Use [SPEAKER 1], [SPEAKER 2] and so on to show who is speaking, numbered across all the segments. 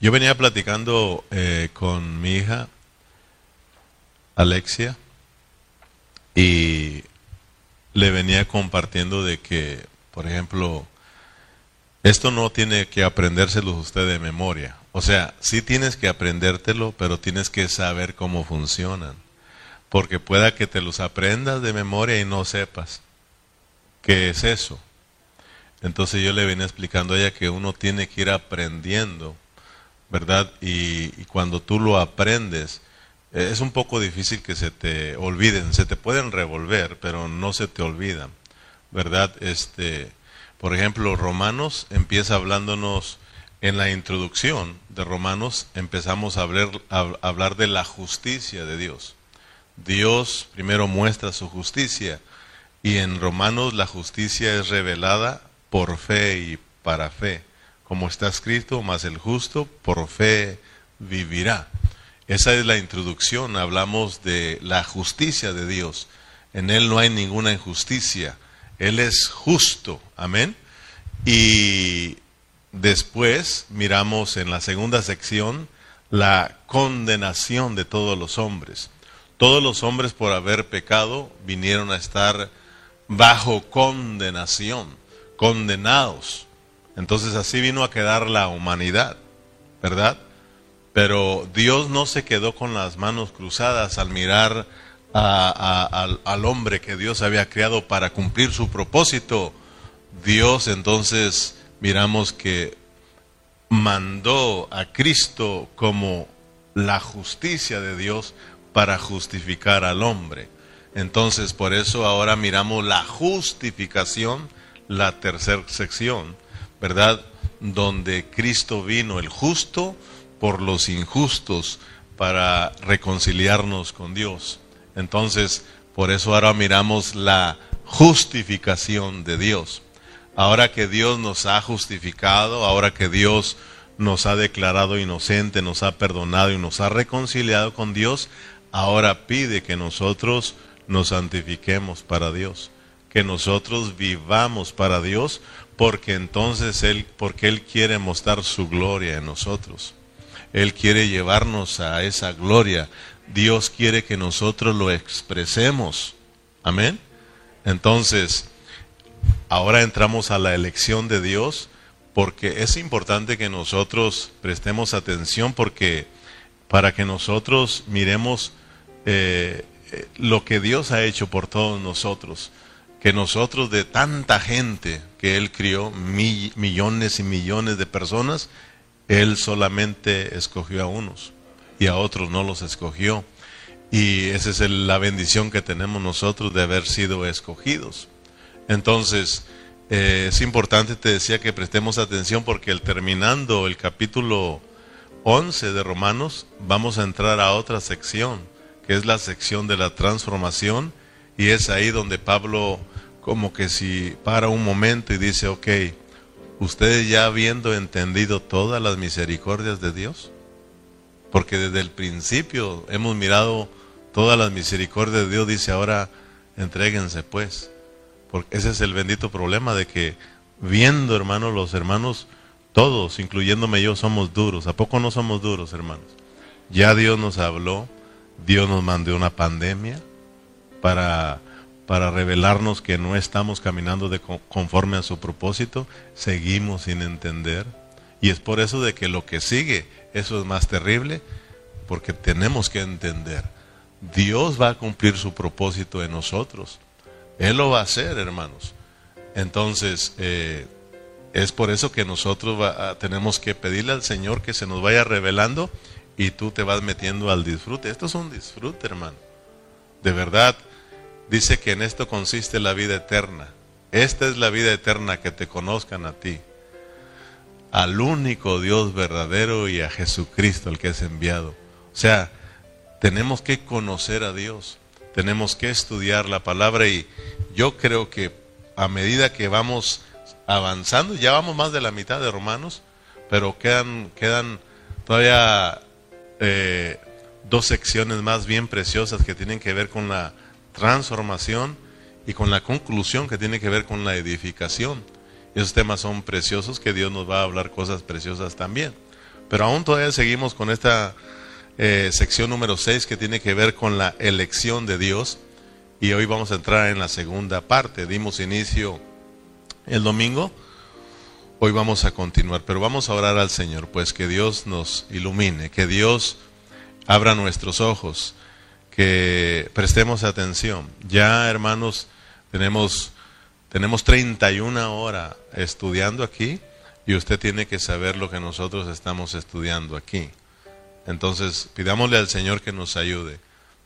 [SPEAKER 1] Yo venía platicando eh, con mi hija Alexia y le venía compartiendo de que, por ejemplo, esto no tiene que aprendérselo usted de memoria. O sea, sí tienes que aprendértelo, pero tienes que saber cómo funcionan. Porque pueda que te los aprendas de memoria y no sepas qué es eso. Entonces yo le venía explicando a ella que uno tiene que ir aprendiendo, ¿verdad? Y, cuando tú lo aprendes, eh, es un poco difícil que se te olviden, se te pueden revolver, pero no se te olvidan, ¿verdad? Este, por ejemplo, Romanos empieza hablándonos en la introducción de Romanos, empezamos a hablar, a hablar de la justicia de Dios. Dios primero muestra su justicia y en Romanos la justicia es revelada por fe y para fe, como está escrito, mas el justo por fe vivirá. Esa es la introducción, hablamos de la justicia de Dios. En Él no hay ninguna injusticia. Él es justo, amén. Y después miramos en la segunda sección la condenación de todos los hombres. Todos los hombres por haber pecado vinieron a estar bajo condenación, condenados. Entonces así vino a quedar la humanidad, ¿verdad? Pero Dios no se quedó con las manos cruzadas al mirar al, hombre que Dios había creado para cumplir su propósito. Dios entonces miramos que mandó a Cristo como la justicia de Dios para justificar al hombre. Entonces, por eso ahora miramos la justificación, la tercera sección, ¿verdad? Donde Cristo vino el justo por los injustos para reconciliarnos con Dios. Entonces, por eso ahora miramos la justificación de Dios. Ahora que Dios nos ha justificado, ahora que Dios nos ha declarado inocente, nos ha perdonado y nos ha reconciliado con Dios, ahora pide que nosotros nos santifiquemos para Dios, que nosotros vivamos para Dios, porque entonces Él, porque Él quiere mostrar su gloria en nosotros. Él quiere llevarnos a esa gloria. Dios quiere que nosotros lo expresemos. Amén. Entonces, ahora entramos a la elección de Dios porque es importante que nosotros prestemos atención porque para que nosotros miremos eh, eh, lo que Dios ha hecho por todos nosotros, que nosotros de tanta gente que Él crió, millones y millones de personas, él solamente escogió a unos y a otros no los escogió. Y esa es la bendición que tenemos nosotros de haber sido escogidos. Entonces, eh, es importante, te decía, que prestemos atención porque el terminando el capítulo 11 de Romanos, vamos a entrar a otra sección, que es la sección de la transformación, y es ahí donde Pablo como que si para un momento y dice, ok, ustedes ya habiendo entendido todas las misericordias de Dios, porque desde el principio hemos mirado todas las misericordias de Dios, dice ahora, entréguense pues, porque ese es el bendito problema de que viendo hermanos, los hermanos, todos, incluyéndome yo, somos duros, ¿a poco no somos duros hermanos? Ya Dios nos habló, Dios nos mandó una pandemia para para revelarnos que no estamos caminando de conforme a su propósito, seguimos sin entender. Y es por eso de que lo que sigue, eso es más terrible, porque tenemos que entender. Dios va a cumplir su propósito en nosotros. Él lo va a hacer, hermanos. Entonces, eh, es por eso que nosotros tenemos que pedirle al Señor que se nos vaya revelando y tú te vas metiendo al disfrute. Esto es un disfrute, hermano. De verdad, dice que en esto consiste la vida eterna. Esta es la vida eterna, que te conozcan a ti, al único Dios verdadero y a Jesucristo, el que es enviado. O sea, tenemos que conocer a Dios, tenemos que estudiar la palabra y yo creo que a medida que vamos avanzando, ya vamos más de la mitad de Romanos, pero quedan, quedan todavía eh, dos secciones más bien preciosas que tienen que ver con la transformación y con la conclusión que tiene que ver con la edificación. Esos temas son preciosos que Dios nos va a hablar cosas preciosas también. Pero aún todavía seguimos con esta eh, sección número 6 que tiene que ver con la elección de Dios. Y hoy vamos a entrar en la segunda parte. Dimos inicio el domingo. Hoy vamos a continuar, pero vamos a orar al Señor, pues que Dios nos ilumine, que Dios abra nuestros ojos, que prestemos atención. Ya, hermanos, tenemos, tenemos 31 horas estudiando aquí y usted tiene que saber lo que nosotros estamos estudiando aquí. Entonces, pidámosle al Señor que nos ayude,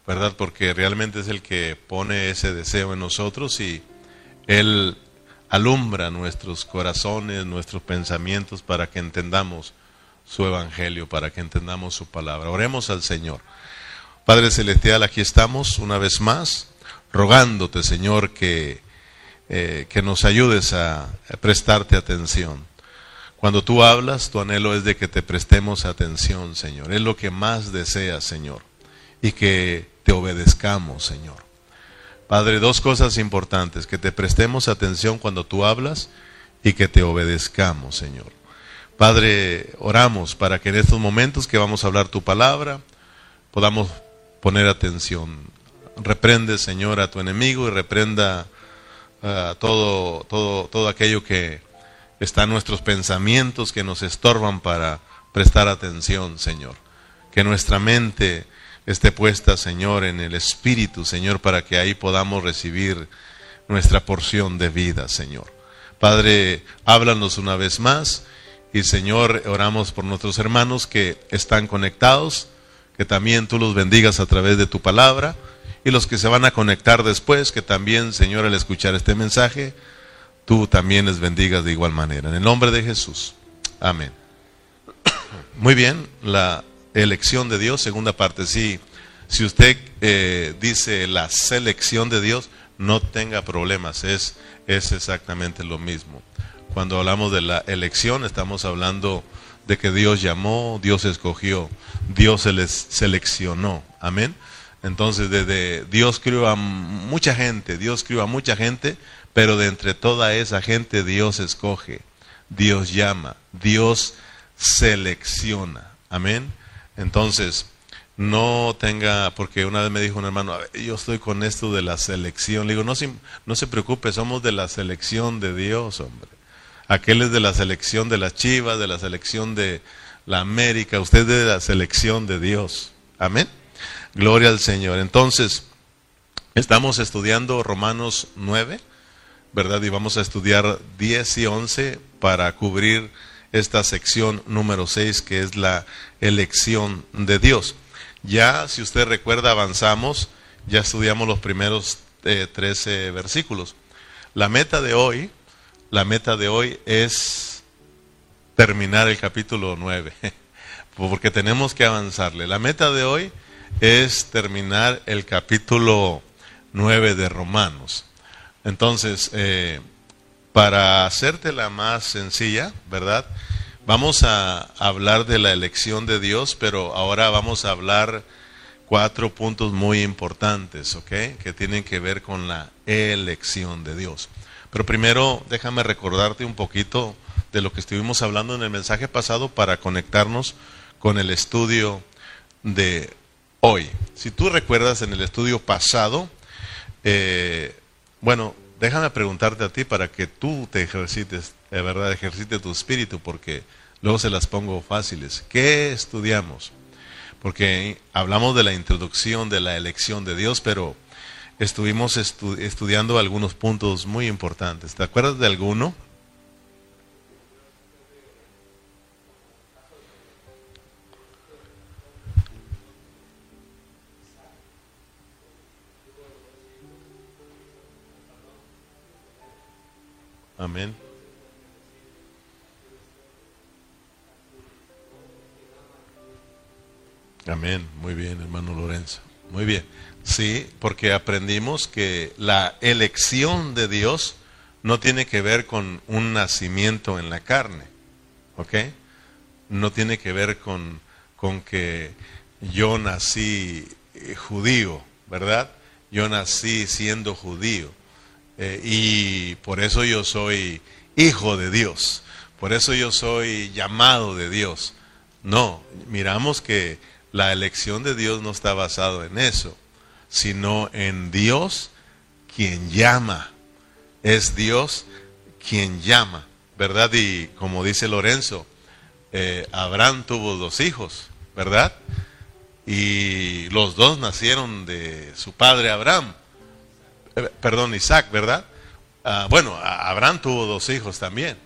[SPEAKER 1] ¿verdad? Porque realmente es el que pone ese deseo en nosotros y Él alumbra nuestros corazones, nuestros pensamientos para que entendamos su evangelio, para que entendamos su palabra. Oremos al Señor. Padre Celestial, aquí estamos una vez más, rogándote, Señor, que, eh, que nos ayudes a, a prestarte atención. Cuando tú hablas, tu anhelo es de que te prestemos atención, Señor. Es lo que más deseas, Señor. Y que te obedezcamos, Señor. Padre, dos cosas importantes, que te prestemos atención cuando tú hablas y que te obedezcamos, Señor. Padre, oramos para que en estos momentos que vamos a hablar tu palabra, podamos poner atención. Reprende, Señor, a tu enemigo y reprenda uh, todo, todo, todo aquello que está en nuestros pensamientos que nos estorban para prestar atención, Señor. Que nuestra mente esté puesta, Señor, en el Espíritu, Señor, para que ahí podamos recibir nuestra porción de vida, Señor. Padre, háblanos una vez más y, Señor, oramos por nuestros hermanos que están conectados, que también tú los bendigas a través de tu palabra y los que se van a conectar después, que también, Señor, al escuchar este mensaje, tú también les bendigas de igual manera. En el nombre de Jesús. Amén. Muy bien, la elección de Dios, segunda parte. Sí, si usted eh, dice la selección de Dios, no tenga problemas, es, es exactamente lo mismo. Cuando hablamos de la elección, estamos hablando de que Dios llamó, Dios escogió, Dios se les seleccionó. Amén. Entonces, desde Dios crió a mucha gente, Dios crió a mucha gente, pero de entre toda esa gente Dios escoge, Dios llama, Dios selecciona. Amén. Entonces, no tenga, porque una vez me dijo un hermano, yo estoy con esto de la selección. Le digo, no, no se preocupe, somos de la selección de Dios, hombre. Aquel es de la selección de las chivas, de la selección de la América, usted es de la selección de Dios. Amén. Gloria al Señor. Entonces, estamos estudiando Romanos 9, ¿verdad? Y vamos a estudiar 10 y 11 para cubrir esta sección número 6 que es la elección de Dios. Ya, si usted recuerda, avanzamos, ya estudiamos los primeros 13 eh, versículos. La meta de hoy, la meta de hoy es terminar el capítulo 9, porque tenemos que avanzarle. La meta de hoy es terminar el capítulo 9 de Romanos. Entonces, eh, para hacértela más sencilla, ¿verdad? Vamos a hablar de la elección de Dios, pero ahora vamos a hablar cuatro puntos muy importantes, ¿ok? Que tienen que ver con la elección de Dios. Pero primero, déjame recordarte un poquito de lo que estuvimos hablando en el mensaje pasado para conectarnos con el estudio de hoy. Si tú recuerdas en el estudio pasado, eh, bueno, déjame preguntarte a ti para que tú te ejercites, de verdad, ejercite tu espíritu, porque luego se las pongo fáciles. ¿Qué estudiamos? Porque hablamos de la introducción de la elección de Dios, pero estuvimos estudiando algunos puntos muy importantes. ¿Te acuerdas de alguno? Amén. Amén. Muy bien, hermano Lorenzo. Muy bien. Sí, porque aprendimos que la elección de Dios no tiene que ver con un nacimiento en la carne. ¿Ok? No tiene que ver con, con que yo nací eh, judío, ¿verdad? Yo nací siendo judío. Eh, y por eso yo soy hijo de Dios, por eso yo soy llamado de Dios. No, miramos que la elección de Dios no está basado en eso, sino en Dios quien llama. Es Dios quien llama, ¿verdad? Y como dice Lorenzo, eh, Abraham tuvo dos hijos, ¿verdad? Y los dos nacieron de su padre Abraham, eh, perdón, Isaac, ¿verdad? Ah, bueno, Abraham tuvo dos hijos también,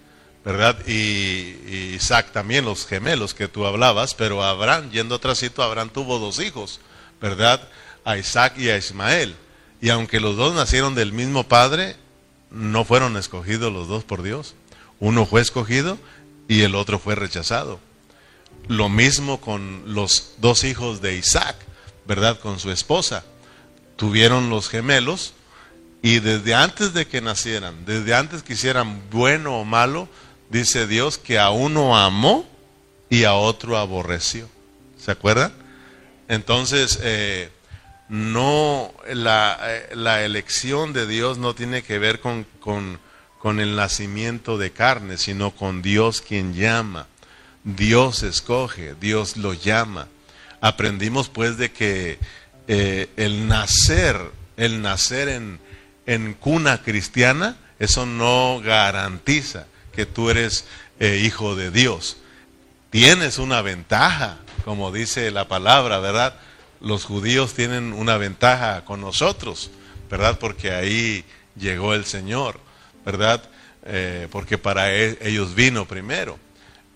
[SPEAKER 1] ¿verdad? Y, Isaac también, los gemelos que tú hablabas, pero Abraham, yendo a otro sitio, Abraham tuvo dos hijos, ¿verdad? A Isaac y a Ismael. Y aunque los dos nacieron del mismo padre, no fueron escogidos los dos por Dios. Uno fue escogido y el otro fue rechazado. Lo mismo con los dos hijos de Isaac, ¿verdad? Con su esposa. Tuvieron los gemelos y desde antes de que nacieran, desde antes que hicieran bueno o malo, dice Dios que a uno amó y a otro aborreció. ¿Se acuerdan? Entonces, eh, no, la, eh, la, elección de Dios no tiene que ver con, con, con el nacimiento de carne, sino con Dios quien llama. Dios escoge, Dios lo llama. Aprendimos pues de que eh, el nacer, el nacer en, en, cuna cristiana, eso no garantiza que tú eres eh, hijo de Dios. Tienes una ventaja, como dice la palabra, ¿verdad? Los judíos tienen una ventaja con nosotros, ¿verdad? Porque ahí llegó el Señor, ¿verdad? Eh, porque para e, ellos vino primero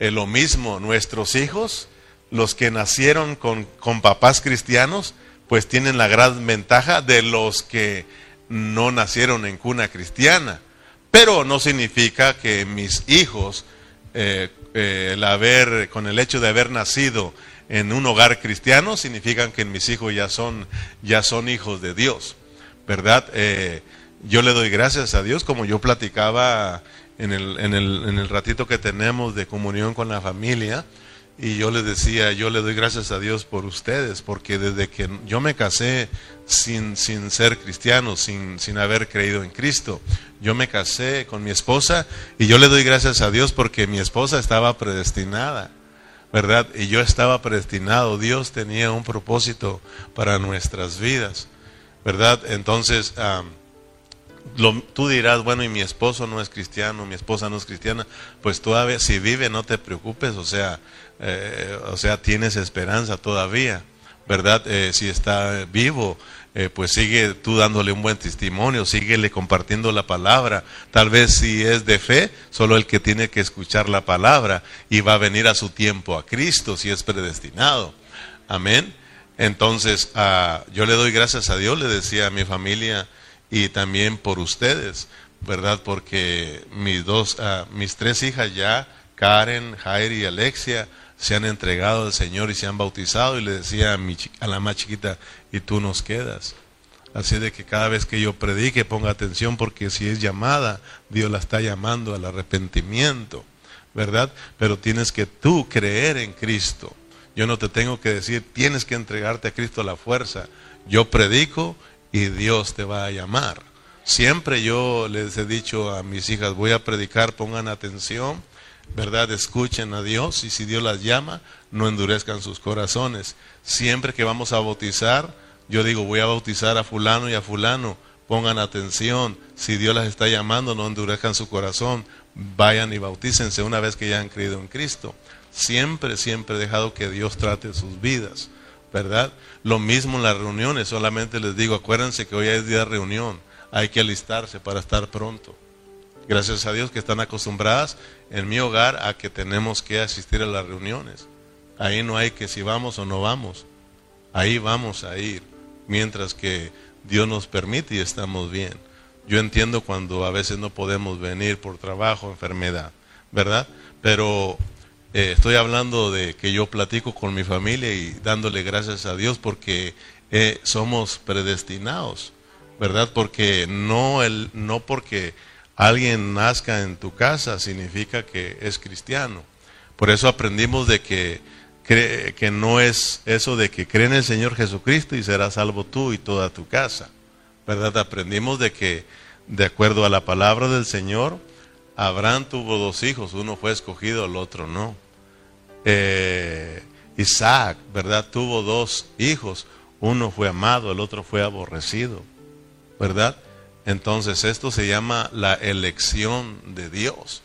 [SPEAKER 1] lo mismo, nuestros hijos, los que nacieron con, papás cristianos, pues tienen la gran ventaja de los que no nacieron en cuna cristiana. Pero no significa que mis hijos, eh, eh, con el hecho de haber nacido en un hogar cristiano, significan que mis hijos ya son, ya son hijos de Dios, ¿verdad? Eh, yo le doy gracias a Dios, como yo platicaba en el, en el, en el ratito que tenemos de comunión con la familia. Y yo les decía, yo le doy gracias a Dios por ustedes, porque desde que yo me casé sin, sin ser cristiano, sin, sin haber creído en Cristo, yo me casé con mi esposa y yo le doy gracias a Dios porque mi esposa estaba predestinada, ¿verdad? Y yo estaba predestinado, Dios tenía un propósito para nuestras vidas, ¿verdad? Entonces, tú dirás, bueno, y mi esposo no es cristiano, mi esposa no es cristiana, pues todavía, si vive, no te preocupes, o sea, eh, o sea, tienes esperanza todavía, ¿verdad? Eh, si está vivo, eh, pues sigue tú dándole un buen testimonio, síguele compartiendo la palabra. Tal vez si es de fe, solo el que tiene que escuchar la palabra y va a venir a su tiempo a Cristo si es predestinado. Amén. Entonces, ah, yo le doy gracias a Dios, le decía a mi familia, y también por ustedes, ¿verdad? Porque mis dos, ah, mis tres hijas ya, Karen, Jairi y Alexia, se han entregado al Señor y se han bautizado y le decía a, mi, a la más chiquita, y tú nos quedas. Así de que cada vez que yo predique ponga atención porque si es llamada, Dios la está llamando al arrepentimiento, ¿verdad? Pero tienes que tú creer en Cristo. Yo no te tengo que decir, tienes que entregarte a Cristo a la fuerza. Yo predico y Dios te va a llamar. Siempre yo les he dicho a mis hijas, voy a predicar, pongan atención, ¿verdad? Escuchen a Dios y si Dios las llama, no endurezcan sus corazones. Siempre que vamos a bautizar, yo digo, voy a bautizar a fulano y a fulano, pongan atención, si Dios las está llamando, no endurezcan su corazón, vayan y bautícense una vez que ya han creído en Cristo. Siempre, siempre he dejado que Dios trate sus vidas. ¿verdad? Lo mismo en las reuniones, solamente les digo, acuérdense que hoy es día de reunión, hay que alistarse para estar pronto. Gracias a Dios que están acostumbradas en mi hogar a que tenemos que asistir a las reuniones. Ahí no hay que si vamos o no vamos, ahí vamos a ir, mientras que Dios nos permite y estamos bien. Yo entiendo cuando a veces no podemos venir por trabajo, enfermedad, ¿verdad? Pero eh, estoy hablando de que yo platico con mi familia y dándole gracias a Dios porque eh, somos predestinados, ¿verdad? Porque no, el, no porque alguien nazca en tu casa significa que es cristiano. Por eso aprendimos de que, que no es eso de que cree en el Señor Jesucristo y serás salvo tú y toda tu casa, ¿verdad? Aprendimos de que, de acuerdo a la palabra del Señor, Abraham tuvo dos hijos, uno fue escogido, el otro no. eh, Isaac, ¿verdad? Tuvo dos hijos. Uno fue amado, el otro fue aborrecido, ¿verdad? Entonces esto se llama la elección de Dios.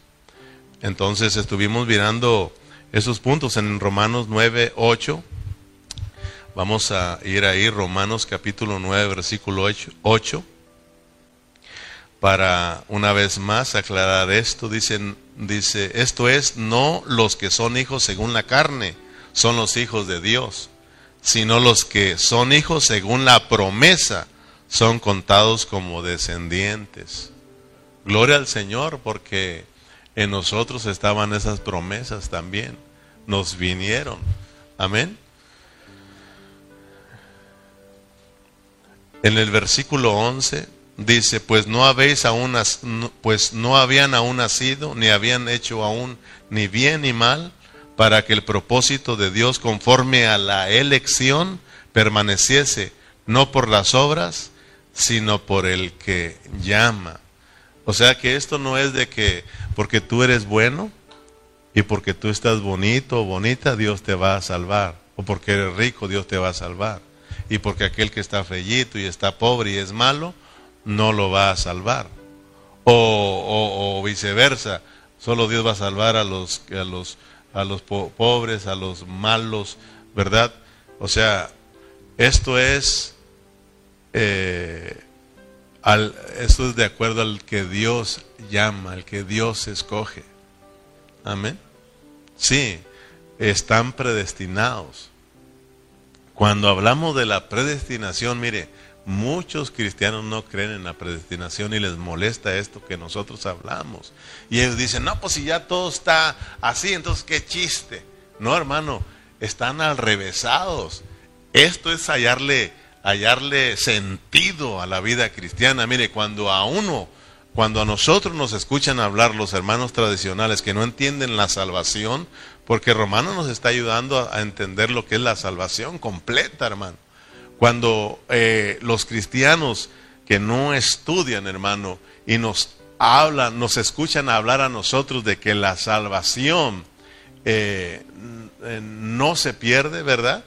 [SPEAKER 1] Entonces estuvimos mirando esos puntos en Romanos 9, 8. Vamos a ir ahí, Romanos capítulo 9, versículo 8. Para una vez más aclarar esto, dicen, dice, esto es, no los que son hijos según la carne, son los hijos de Dios, sino los que son hijos según la promesa, son contados como descendientes. Gloria al Señor, porque en nosotros estaban esas promesas también, nos vinieron. Amén. En el versículo 11 dice, pues no habéis aún, pues no habían aún nacido, ni habían hecho aún ni bien ni mal, para que el propósito de Dios conforme a la elección permaneciese, no por las obras, sino por el que llama. O sea que esto no es de que porque tú eres bueno y porque tú estás bonito o bonita, Dios te va a salvar. O porque eres rico, Dios te va a salvar. Y porque aquel que está fellito y está pobre y es malo, no lo va a salvar. O, viceversa, solo Dios va a salvar a los, a los, a los pobres, a los malos, ¿verdad? O sea, esto es, eh, al, esto es de acuerdo al que Dios llama, al que Dios escoge. Amén. Sí, están predestinados. Cuando hablamos de la predestinación, mire, Muchos cristianos no creen en la predestinación y les molesta esto que nosotros hablamos. Y ellos dicen, no, pues si ya todo está así, entonces qué chiste. No, hermano, están al revésados. Esto es hallarle, hallarle sentido a la vida cristiana. Mire, cuando a uno, cuando a nosotros nos escuchan hablar los hermanos tradicionales que no entienden la salvación, porque Romano nos está ayudando a entender lo que es la salvación completa, hermano. Cuando eh, los cristianos que no estudian, hermano, y nos hablan, nos escuchan hablar a nosotros de que la salvación eh, no se pierde, ¿verdad?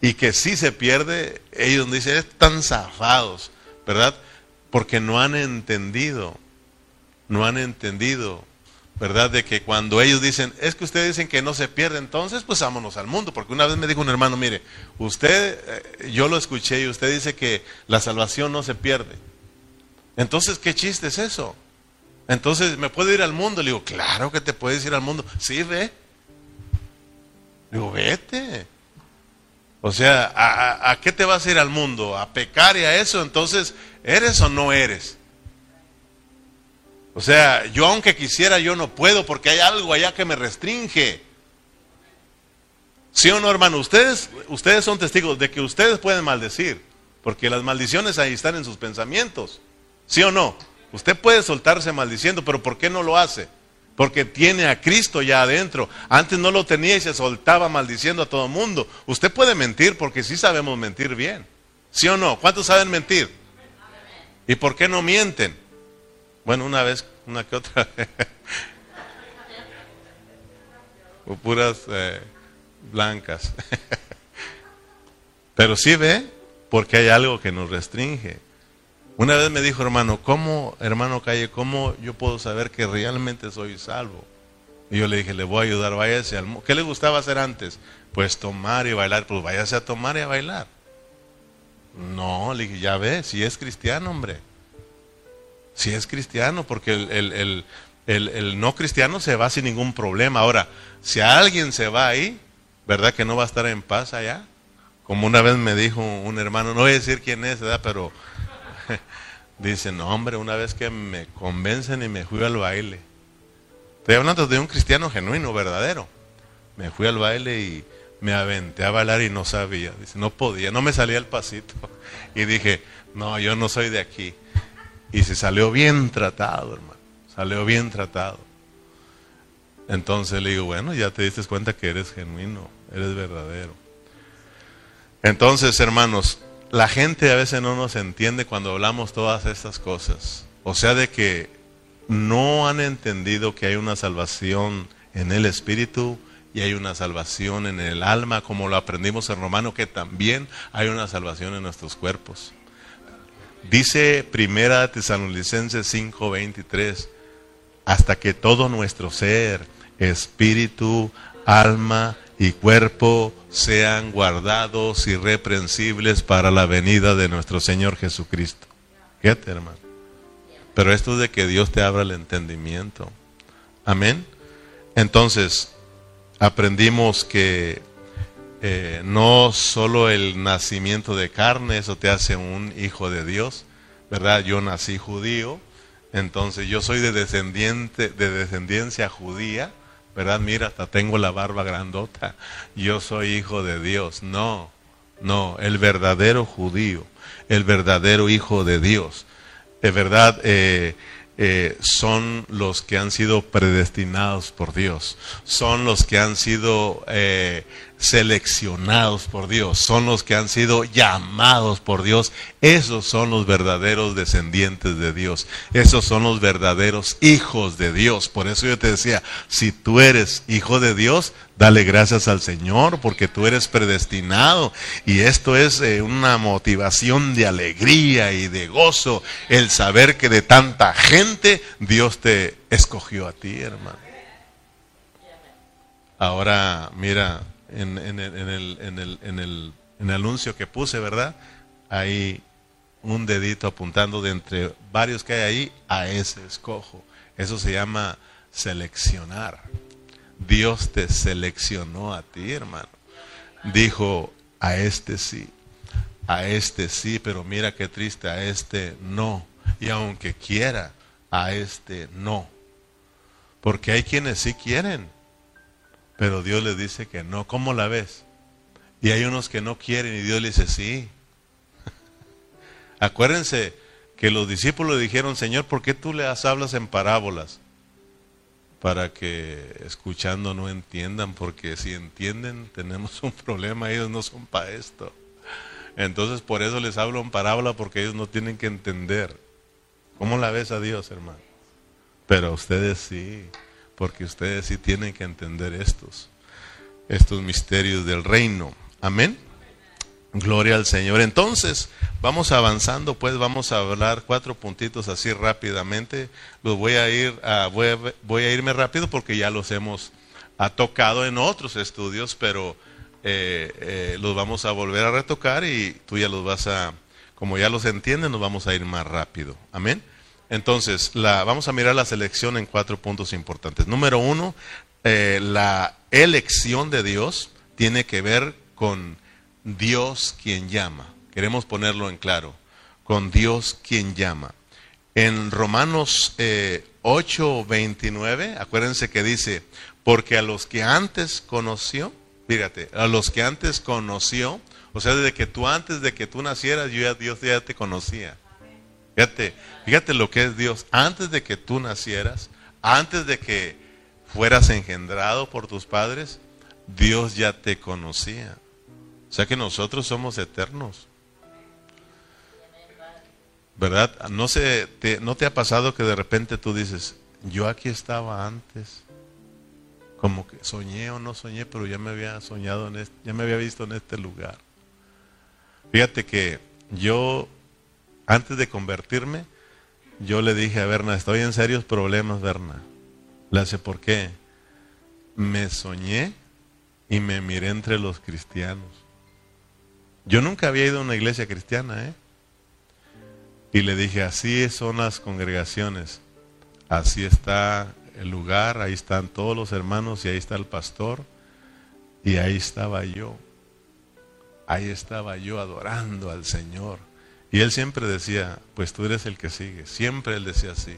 [SPEAKER 1] Y que sí se pierde, ellos dicen, están zafados, ¿verdad? Porque no han entendido, no han entendido ¿verdad? De que cuando ellos dicen, es que ustedes dicen que no se pierde, entonces pues vámonos al mundo. Porque una vez me dijo un hermano, mire, usted, eh, yo lo escuché y usted dice que la salvación no se pierde. Entonces, ¿qué chiste es eso? Entonces, ¿me puedo ir al mundo? Le digo, claro que te puedes ir al mundo. Sí, ve. Le digo, vete. O sea, ¿a, ¿a qué te vas a ir al mundo? ¿A pecar y a eso? Entonces, ¿eres o no eres? O sea, yo aunque quisiera, yo no puedo porque hay algo allá que me restringe. ¿Sí o no, hermano? Ustedes, ustedes son testigos de que ustedes pueden maldecir, porque las maldiciones ahí están en sus pensamientos. ¿Sí o no? Usted puede soltarse maldiciendo, pero ¿por qué no lo hace? Porque tiene a Cristo ya adentro. Antes no lo tenía y se soltaba maldiciendo a todo mundo. Usted puede mentir porque sí sabemos mentir bien. ¿Sí o no? ¿Cuántos saben mentir? ¿Y por qué no mienten? Bueno, una vez, una que otra. o puras eh, blancas. Pero sí ve, porque hay algo que nos restringe. Una vez me dijo, hermano, ¿cómo, hermano Calle, cómo yo puedo saber que realmente soy salvo? Y yo le dije, le voy a ayudar, váyase al... ¿Qué le gustaba hacer antes? Pues tomar y bailar, pues váyase a tomar y a bailar. No, le dije, ya ve, si es cristiano, hombre. Si es cristiano, porque el, no cristiano se va sin ningún problema. Ahora, si alguien se va ahí, ¿verdad que no va a estar en paz allá? Como una vez me dijo un hermano, no voy a decir quién es, ¿verdad? Pero dice, no hombre, una vez que me convencen y me fui al baile. Estoy hablando de un cristiano genuino, verdadero. Me fui al baile y me aventé a bailar y no sabía. Dice, no podía, no me salía el pasito. Y dije, no, yo no soy de aquí. Y se salió bien tratado, hermano. Salió bien tratado. Entonces le digo, bueno, ya te diste cuenta que eres genuino, eres verdadero. Entonces, hermanos, la gente a veces no nos entiende cuando hablamos todas estas cosas. O sea, de que no han entendido que hay una salvación en el Espíritu y hay una salvación en el alma, como lo aprendimos en Romano, que también hay una salvación en nuestros cuerpos. Dice Primera Tesalonicenses 5:23, hasta que todo nuestro ser, espíritu, alma y cuerpo sean guardados irreprensibles para la venida de nuestro Señor Jesucristo. Fíjate, hermano. Pero esto es de que Dios te abra el entendimiento. Amén. Entonces, aprendimos que eh, no solo el nacimiento de carne, eso te hace un hijo de Dios, ¿verdad? Yo nací judío, entonces yo soy de descendiente, de descendencia judía, ¿verdad? Mira, hasta tengo la barba grandota. Yo soy hijo de Dios. No, no, el verdadero judío, el verdadero hijo de Dios. De verdad, eh, eh, son los que han sido predestinados por Dios, son los que han sido eh, seleccionados por Dios, son los que han sido llamados por Dios. Esos son los verdaderos descendientes de Dios, esos son los verdaderos hijos de Dios. Por eso yo te decía, si tú eres hijo de Dios, dale gracias al Señor porque tú eres predestinado. Y esto es eh, una motivación de alegría y de gozo, el saber que de tanta gente Dios te escogió a ti, hermano. Ahora, mira, en, el, en, el, en, el, en anuncio que puse, ¿verdad? Hay un dedito apuntando de entre varios que hay ahí a ese escojo. Eso se llama seleccionar. Dios te seleccionó a ti, hermano. Dijo, a este sí, a este sí, pero mira qué triste, a este no. Y aunque quiera, a este no. Porque hay quienes sí quieren, pero Dios les dice que no. ¿Cómo la ves? Y hay unos que no quieren y Dios les dice sí. Acuérdense que los discípulos dijeron, Señor, ¿por qué tú les hablas en parábolas? Para que escuchando no entiendan, porque si entienden tenemos un problema, ellos no son para esto. Entonces por eso les hablo en parábola, porque ellos no tienen que entender. ¿Cómo la ves a Dios, hermano? Pero ustedes sí porque ustedes sí tienen que entender estos, estos misterios del reino. Amén. Gloria al Señor. Entonces, vamos avanzando, pues vamos a hablar cuatro puntitos así rápidamente. Los voy a ir a, voy, a, irme rápido porque ya los hemos tocado en otros estudios, pero eh, eh, los vamos a volver a retocar y tú ya los vas a, como ya los entienden, nos vamos a ir más rápido. Amén. Entonces, vamos a mirar la selección en cuatro puntos importantes. Número uno, eh, la elección de Dios tiene que ver con Dios quien llama. Queremos ponerlo en claro, con Dios quien llama. En Romanos eh, 8, 29, acuérdense que dice, porque a los que antes conoció, fíjate, a los que antes conoció, o sea, desde que tú antes de que tú nacieras, ya, Dios ya te conocía. Fíjate, fíjate lo que es Dios. Antes de que tú nacieras, antes de que fueras engendrado por tus padres, Dios ya te conocía. O sea que nosotros somos eternos. ¿Verdad? No, se, te, ¿No te ha pasado que de repente tú dices, yo aquí estaba antes? Como que soñé o no soñé, pero ya me había soñado, en este, ya me había visto en este lugar. Fíjate que yo antes de convertirme, yo le dije a Berna, estoy en serios problemas, Berna. Le hace, ¿por qué? Me soñé y me miré entre los cristianos. Yo nunca había ido a una iglesia cristiana, ¿eh? Y le dije, así son las congregaciones, así está el lugar, ahí están todos los hermanos y ahí está el pastor. Y ahí estaba yo, ahí estaba yo adorando al Señor. Y él siempre decía, pues tú eres el que sigue. Siempre él decía así.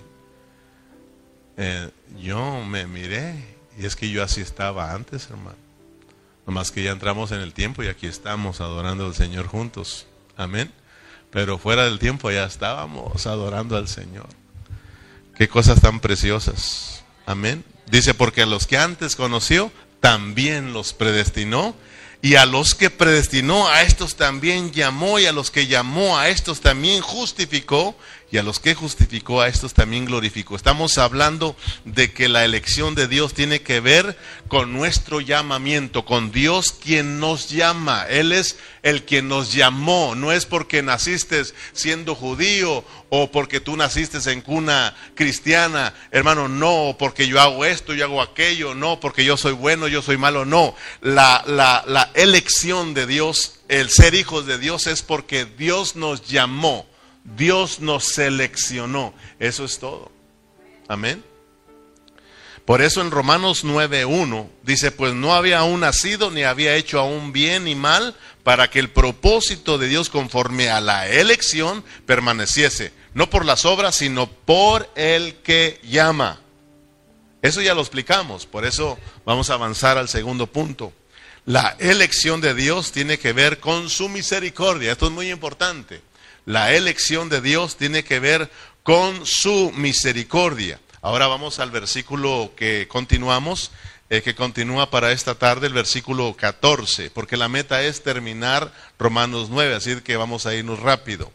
[SPEAKER 1] Eh, yo me miré y es que yo así estaba antes, hermano. Nomás que ya entramos en el tiempo y aquí estamos adorando al Señor juntos. Amén. Pero fuera del tiempo ya estábamos adorando al Señor. Qué cosas tan preciosas. Amén. Dice, porque a los que antes conoció, también los predestinó y a los que predestinó, a estos también llamó, y a los que llamó, a estos también justificó, y a los que justificó a estos también glorificó. Estamos hablando de que la elección de Dios tiene que ver con nuestro llamamiento, con Dios quien nos llama. Él es el quien nos llamó, no es porque naciste siendo judío o porque tú naciste en cuna cristiana, hermano, no, porque yo hago esto, yo hago aquello, no, porque yo soy bueno, yo soy malo, no. La, la, la elección de Dios, el ser hijos de Dios es porque Dios nos llamó Dios nos seleccionó. Eso es todo. Amén. Por eso en Romanos 9.1 dice, pues no había aún nacido ni había hecho aún bien ni mal para que el propósito de Dios conforme a la elección permaneciese, no por las obras, sino por el que llama. Eso ya lo explicamos, por eso vamos a avanzar al segundo punto. La elección de Dios tiene que ver con su misericordia, esto es muy importante. La elección de Dios tiene que ver con su misericordia. Ahora vamos al versículo que continuamos, eh, que continúa para esta tarde, el versículo 14, porque la meta es terminar Romanos 9, así que vamos a irnos rápido.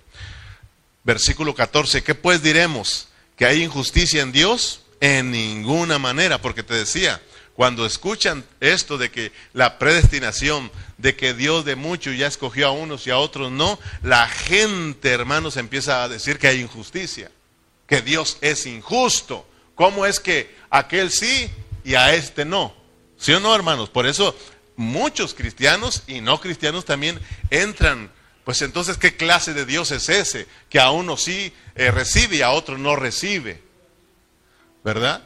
[SPEAKER 1] Versículo 14, ¿qué pues diremos? ¿Que hay injusticia en Dios? En ninguna manera, porque te decía, cuando escuchan esto de que la predestinación, de que Dios de muchos ya escogió a unos y a otros no, la gente, hermanos, empieza a decir que hay injusticia, que Dios es injusto. ¿Cómo es que aquel sí y a este no? ¿Sí o no, hermanos? Por eso muchos cristianos y no cristianos también entran. Pues entonces, ¿qué clase de Dios es ese? Que a uno sí eh, recibe y a otro no recibe. ¿Verdad?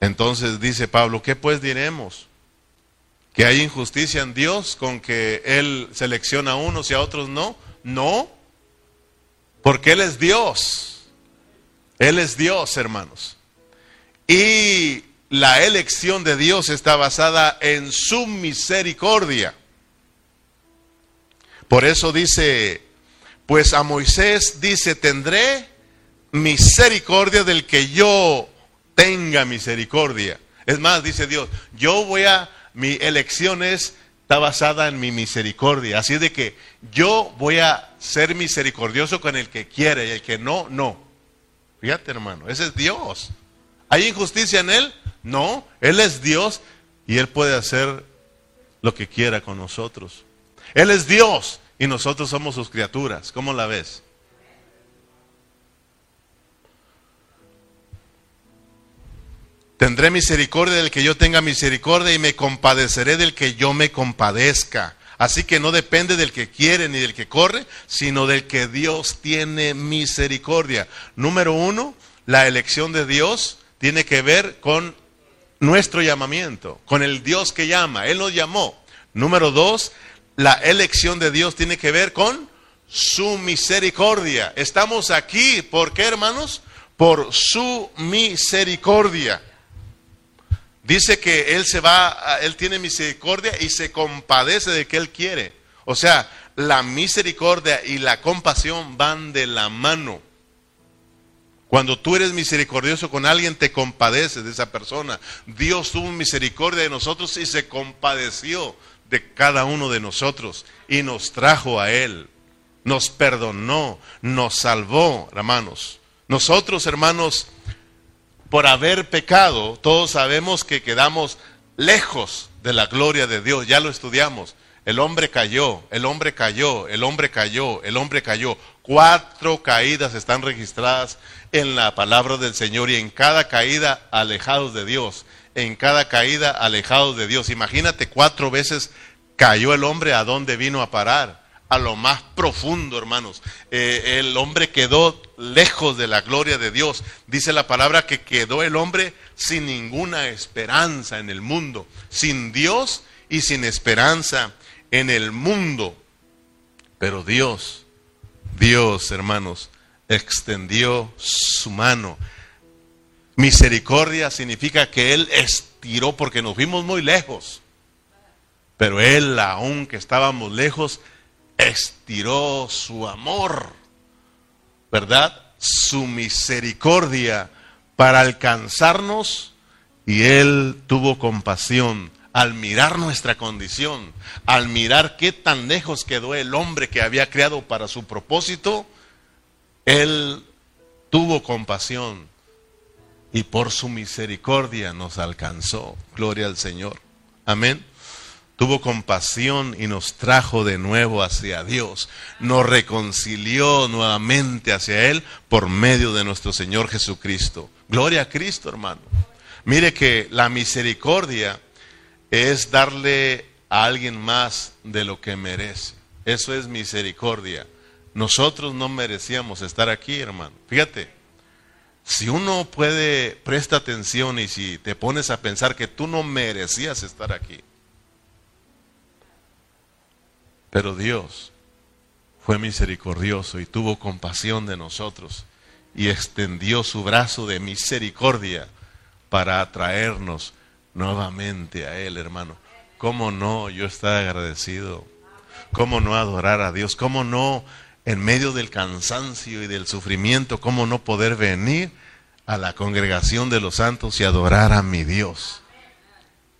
[SPEAKER 1] Entonces dice Pablo, ¿qué pues diremos? ¿Que hay injusticia en Dios con que Él selecciona a unos y a otros no? No, porque Él es Dios. Él es Dios, hermanos. Y la elección de Dios está basada en su misericordia. Por eso dice, pues a Moisés dice, tendré misericordia del que yo tenga misericordia. Es más, dice Dios, yo voy a, mi elección es, está basada en mi misericordia. Así de que yo voy a ser misericordioso con el que quiere y el que no, no. Fíjate hermano, ese es Dios. ¿Hay injusticia en Él? No, Él es Dios y Él puede hacer lo que quiera con nosotros. Él es Dios y nosotros somos sus criaturas. ¿Cómo la ves? Tendré misericordia del que yo tenga misericordia y me compadeceré del que yo me compadezca. Así que no depende del que quiere ni del que corre, sino del que Dios tiene misericordia. Número uno, la elección de Dios tiene que ver con nuestro llamamiento, con el Dios que llama. Él nos llamó. Número dos, la elección de Dios tiene que ver con su misericordia. Estamos aquí, ¿por qué hermanos? Por su misericordia. Dice que Él se va, Él tiene misericordia y se compadece de que Él quiere. O sea, la misericordia y la compasión van de la mano. Cuando tú eres misericordioso con alguien, te compadeces de esa persona. Dios tuvo misericordia de nosotros y se compadeció de cada uno de nosotros y nos trajo a Él. Nos perdonó, nos salvó, hermanos. Nosotros, hermanos, por haber pecado, todos sabemos que quedamos lejos de la gloria de Dios. Ya lo estudiamos. El hombre cayó, el hombre cayó, el hombre cayó, el hombre cayó. Cuatro caídas están registradas en la palabra del Señor y en cada caída alejados de Dios. En cada caída alejados de Dios. Imagínate cuatro veces cayó el hombre a dónde vino a parar a lo más profundo, hermanos. Eh, el hombre quedó lejos de la gloria de Dios. Dice la palabra que quedó el hombre sin ninguna esperanza en el mundo, sin Dios y sin esperanza en el mundo. Pero Dios, Dios, hermanos, extendió su mano. Misericordia significa que Él estiró porque nos vimos muy lejos. Pero Él, aunque estábamos lejos, estiró su amor, ¿verdad? Su misericordia para alcanzarnos y Él tuvo compasión al mirar nuestra condición, al mirar qué tan lejos quedó el hombre que había creado para su propósito, Él tuvo compasión y por su misericordia nos alcanzó. Gloria al Señor. Amén. Tuvo compasión y nos trajo de nuevo hacia Dios. Nos reconcilió nuevamente hacia Él por medio de nuestro Señor Jesucristo. Gloria a Cristo, hermano. Mire que la misericordia es darle a alguien más de lo que merece. Eso es misericordia. Nosotros no merecíamos estar aquí, hermano. Fíjate, si uno puede, presta atención y si te pones a pensar que tú no merecías estar aquí. Pero Dios fue misericordioso y tuvo compasión de nosotros y extendió su brazo de misericordia para atraernos nuevamente a Él, hermano. ¿Cómo no yo estar agradecido? ¿Cómo no adorar a Dios? ¿Cómo no en medio del cansancio y del sufrimiento, cómo no poder venir a la congregación de los santos y adorar a mi Dios?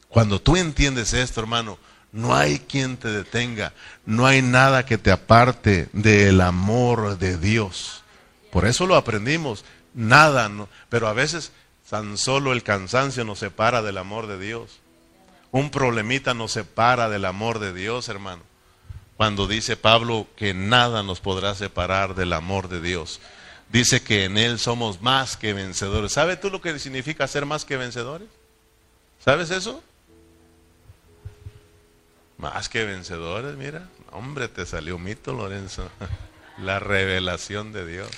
[SPEAKER 1] Cuando tú entiendes esto, hermano, no hay quien te detenga, no hay nada que te aparte del amor de Dios. Por eso lo aprendimos, nada, pero a veces tan solo el cansancio nos separa del amor de Dios. Un problemita nos separa del amor de Dios, hermano cuando dice Pablo que nada nos podrá separar del amor de Dios. Dice que en Él somos más que vencedores. ¿Sabes tú lo que significa ser más que vencedores? ¿Sabes eso? Más que vencedores, mira. Hombre, te salió mito, Lorenzo. La revelación de Dios.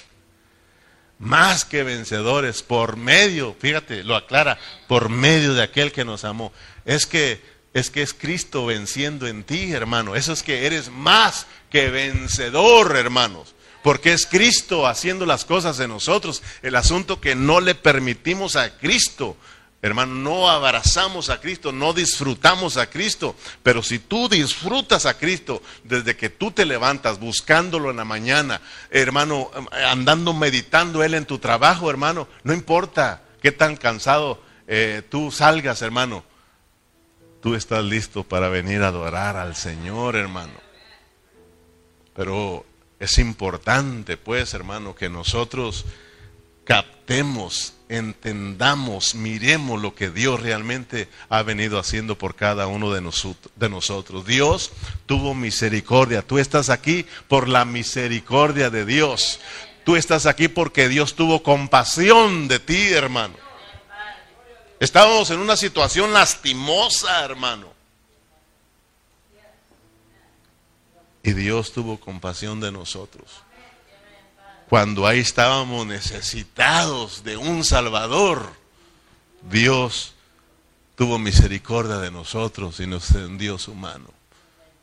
[SPEAKER 1] Más que vencedores por medio, fíjate, lo aclara, por medio de aquel que nos amó. Es que es que es Cristo venciendo en ti, hermano. Eso es que eres más que vencedor, hermanos. Porque es Cristo haciendo las cosas en nosotros. El asunto que no le permitimos a Cristo. Hermano, no abrazamos a Cristo, no disfrutamos a Cristo. Pero si tú disfrutas a Cristo desde que tú te levantas buscándolo en la mañana, hermano, andando meditando Él en tu trabajo, hermano, no importa qué tan cansado eh, tú salgas, hermano tú estás listo para venir a adorar al Señor, hermano. Pero es importante, pues, hermano, que nosotros captemos, entendamos, miremos lo que Dios realmente ha venido haciendo por cada uno de, nosotros. Dios tuvo misericordia. Tú estás aquí por la misericordia de Dios. Tú estás aquí porque Dios tuvo compasión de ti, hermano. Estábamos en una situación lastimosa, hermano. Y Dios tuvo compasión de nosotros. Cuando ahí estábamos necesitados de un Salvador, Dios tuvo misericordia de nosotros y nos tendió su mano.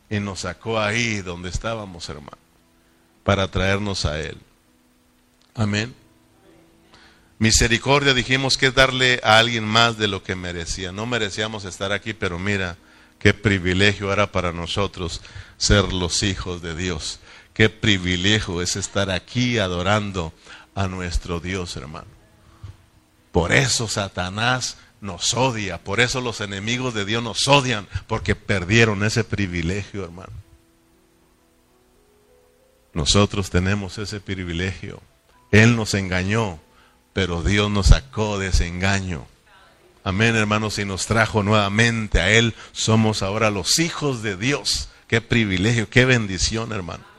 [SPEAKER 1] Y nos sacó ahí donde estábamos, hermano, para traernos a Él. Amén. Misericordia dijimos que darle a alguien más de lo que merecía. No merecíamos estar aquí, pero mira qué privilegio era para nosotros ser los hijos de Dios. Qué privilegio es estar aquí adorando a nuestro Dios, hermano. Por eso Satanás nos odia, por eso los enemigos de Dios nos odian, porque perdieron ese privilegio, hermano. Nosotros tenemos ese privilegio. Él nos engañó, pero Dios nos sacó de ese engaño. Amén, hermanos, y nos trajo nuevamente a Él. Somos ahora los hijos de Dios. Qué privilegio, qué bendición, hermano.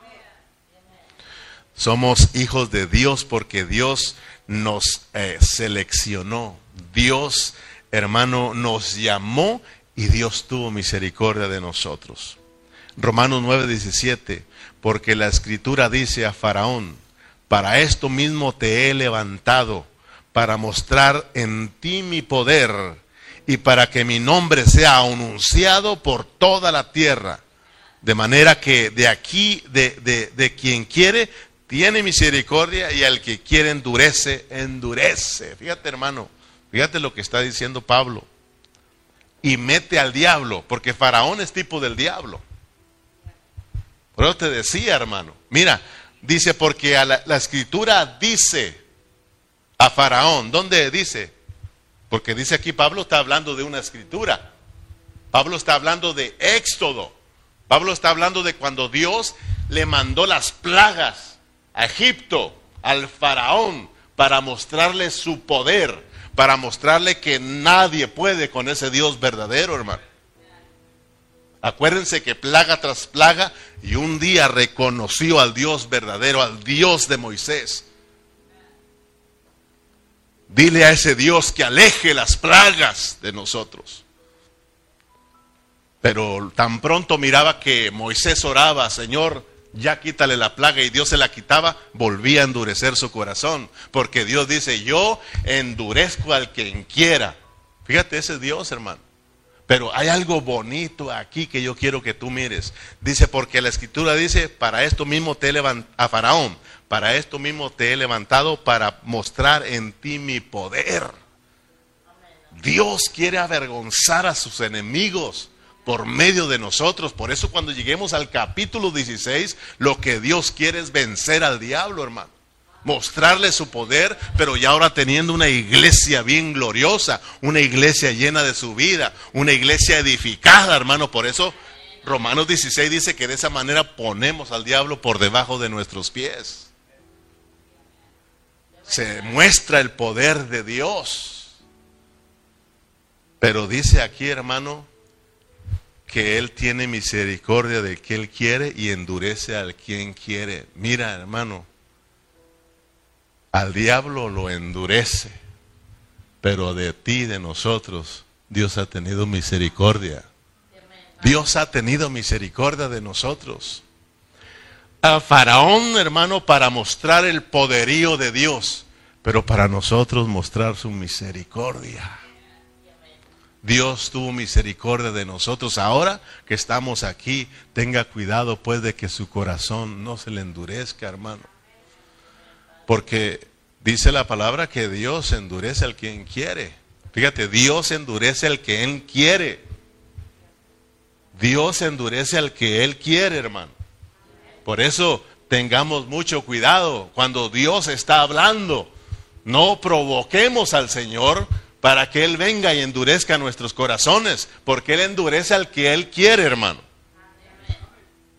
[SPEAKER 1] Somos hijos de Dios porque Dios nos eh, seleccionó. Dios, hermano, nos llamó y Dios tuvo misericordia de nosotros. Romanos 9:17, porque la escritura dice a Faraón, para esto mismo te he levantado, para mostrar en ti mi poder y para que mi nombre sea anunciado por toda la tierra. De manera que de aquí, de, de, quien quiere, tiene misericordia y al que quiere endurece, endurece. Fíjate hermano, fíjate lo que está diciendo Pablo. Y mete al diablo, porque Faraón es tipo del diablo. Por eso te decía, hermano, mira, Dice, porque la, escritura dice a Faraón, ¿dónde dice? Porque dice aquí Pablo está hablando de una escritura. Pablo está hablando de Éxodo. Pablo está hablando de cuando Dios le mandó las plagas a Egipto al faraón para mostrarle su poder, para mostrarle que nadie puede con ese Dios verdadero, hermano. Acuérdense que plaga tras plaga y un día reconoció al Dios verdadero, al Dios de Moisés. Dile a ese Dios que aleje las plagas de nosotros. Pero tan pronto miraba que Moisés oraba, Señor, ya quítale la plaga y Dios se la quitaba, volvía a endurecer su corazón. Porque Dios dice, yo endurezco al quien quiera. Fíjate, ese Dios, hermano. Pero hay algo bonito aquí que yo quiero que tú mires. Dice, porque la escritura dice, para esto mismo te he levantado, a Faraón, para esto mismo te he levantado para mostrar en ti mi poder. Dios quiere avergonzar a sus enemigos por medio de nosotros. Por eso cuando lleguemos al capítulo 16, lo que Dios quiere es vencer al diablo, hermano mostrarle su poder, pero ya ahora teniendo una iglesia bien gloriosa, una iglesia llena de su vida, una iglesia edificada, hermano. Por eso Romanos 16 dice que de esa manera ponemos al diablo por debajo de nuestros pies. Se muestra el poder de Dios. Pero dice aquí, hermano, que Él tiene misericordia de que Él quiere y endurece al quien quiere. Mira, hermano, al diablo lo endurece, pero de ti, de nosotros, Dios ha tenido misericordia. Dios ha tenido misericordia de nosotros. A Faraón, hermano, para mostrar el poderío de Dios, pero para nosotros mostrar su misericordia. Dios tuvo misericordia de nosotros. Ahora que estamos aquí, tenga cuidado pues de que su corazón no se le endurezca, hermano. Porque dice la palabra que Dios endurece al quien quiere. Fíjate, Dios endurece al que Él quiere. Dios endurece al que Él quiere, hermano. Por eso tengamos mucho cuidado cuando Dios está hablando. No provoquemos al Señor para que Él venga y endurezca nuestros corazones, porque Él endurece al que Él quiere, hermano.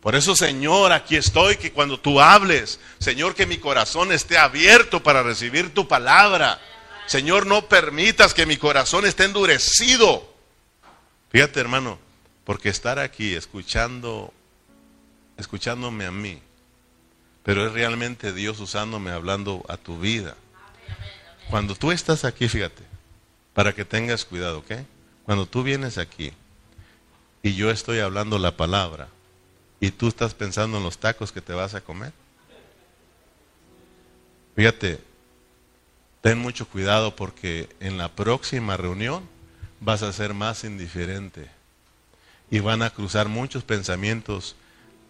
[SPEAKER 1] Por eso, Señor, aquí estoy, que cuando tú hables, Señor, que mi corazón esté abierto para recibir tu palabra. Señor, no permitas que mi corazón esté endurecido. Fíjate, hermano, porque estar aquí escuchando, escuchándome a mí, pero es realmente Dios usándome, hablando a tu vida. Cuando tú estás aquí, fíjate, para que tengas cuidado, ¿ok? Cuando tú vienes aquí y yo estoy hablando la palabra, y tú estás pensando en los tacos que te vas a comer. Fíjate, ten mucho cuidado porque en la próxima reunión vas a ser más indiferente y van a cruzar muchos pensamientos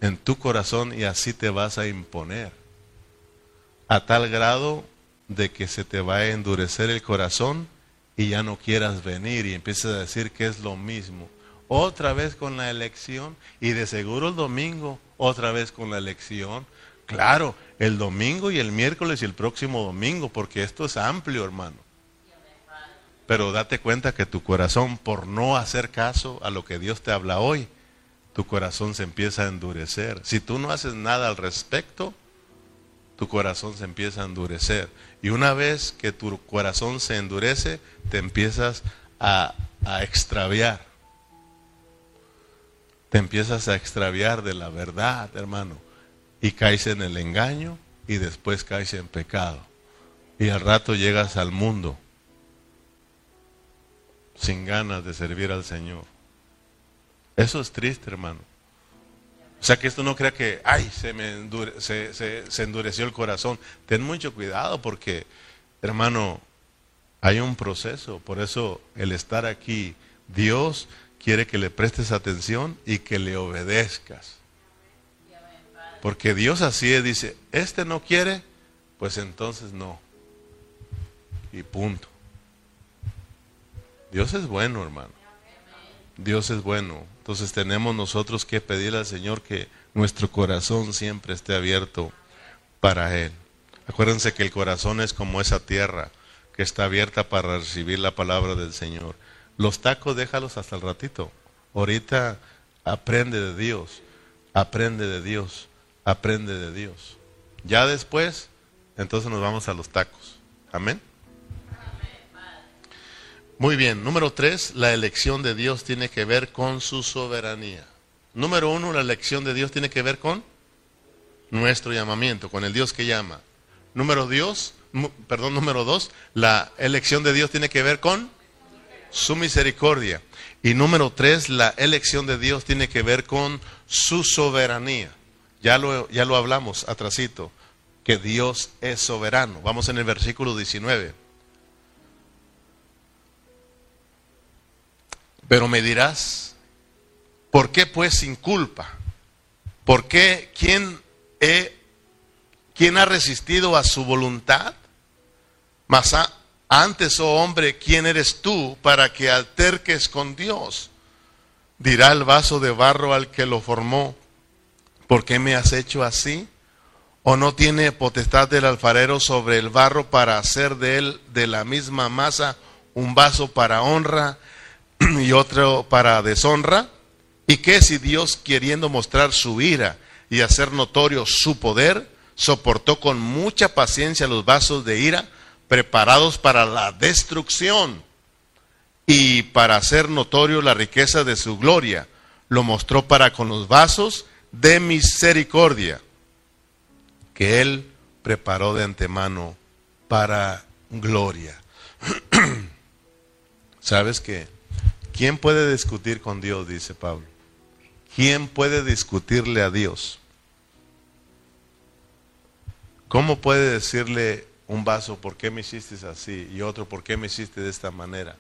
[SPEAKER 1] en tu corazón y así te vas a imponer a tal grado de que se te va a endurecer el corazón y ya no quieras venir y empieces a decir que es lo mismo otra vez con la elección y de seguro el domingo otra vez con la elección. Claro, el domingo y el miércoles y el próximo domingo, porque esto es amplio, hermano. Pero date cuenta que tu corazón, por no hacer caso a lo que Dios te habla hoy, tu corazón se empieza a endurecer. Si tú no haces nada al respecto, tu corazón se empieza a endurecer. Y una vez que tu corazón se endurece, te empiezas a, a extraviar te empiezas a extraviar de la verdad, hermano, y caes en el engaño y después caes en pecado. Y al rato llegas al mundo sin ganas de servir al Señor. Eso es triste, hermano. O sea que esto no crea que, ay, se me se, se endureció el corazón. Ten mucho cuidado porque, hermano, hay un proceso. Por eso el estar aquí, Dios quiere que le prestes atención y que le obedezcas. Porque Dios así dice, este no quiere, pues entonces no. Y punto. Dios es bueno, hermano. Dios es bueno. Entonces tenemos nosotros que pedir al Señor que nuestro corazón siempre esté abierto para Él. Acuérdense que el corazón es como esa tierra que está abierta para recibir la palabra del Señor. Los tacos déjalos hasta el ratito. Ahorita aprende de Dios, aprende de Dios, aprende de Dios. Ya después entonces nos vamos a los tacos. Amén. Muy bien, número tres, la elección de Dios tiene que ver con su soberanía. Número uno, la elección de Dios tiene que ver con nuestro llamamiento, con el Dios que llama. Número Dios, perdón, número dos, la elección de Dios tiene que ver con su misericordia. Y número tres, la elección de Dios tiene que ver con su soberanía. Ya lo, ya lo hablamos atrasito, que Dios es soberano. Vamos en el versículo 19. Pero me dirás, ¿por qué pues sin culpa? ¿Por qué? ¿Quién, ¿quién ha resistido a su voluntad? Mas antes, oh hombre, ¿quién eres tú para que alterques con Dios? Dirá el vaso de barro al que lo formó, ¿por qué me has hecho así? ¿O no tiene potestad del alfarero sobre el barro para hacer de él de la misma masa un vaso para honra y otro para deshonra? ¿Y qué si Dios, queriendo mostrar su ira y hacer notorio su poder, soportó con mucha paciencia los vasos de ira preparados para la destrucción y para hacer notorio la riqueza de su gloria? Lo mostró para con los vasos de misericordia que Él preparó de antemano para gloria. ¿Sabes qué? ¿Quién puede discutir con Dios? Dice Pablo. ¿Quién puede discutirle a Dios? ¿Cómo puede decirle un vaso, ¿por qué me hiciste así? Y otro, ¿por qué me hiciste de esta manera?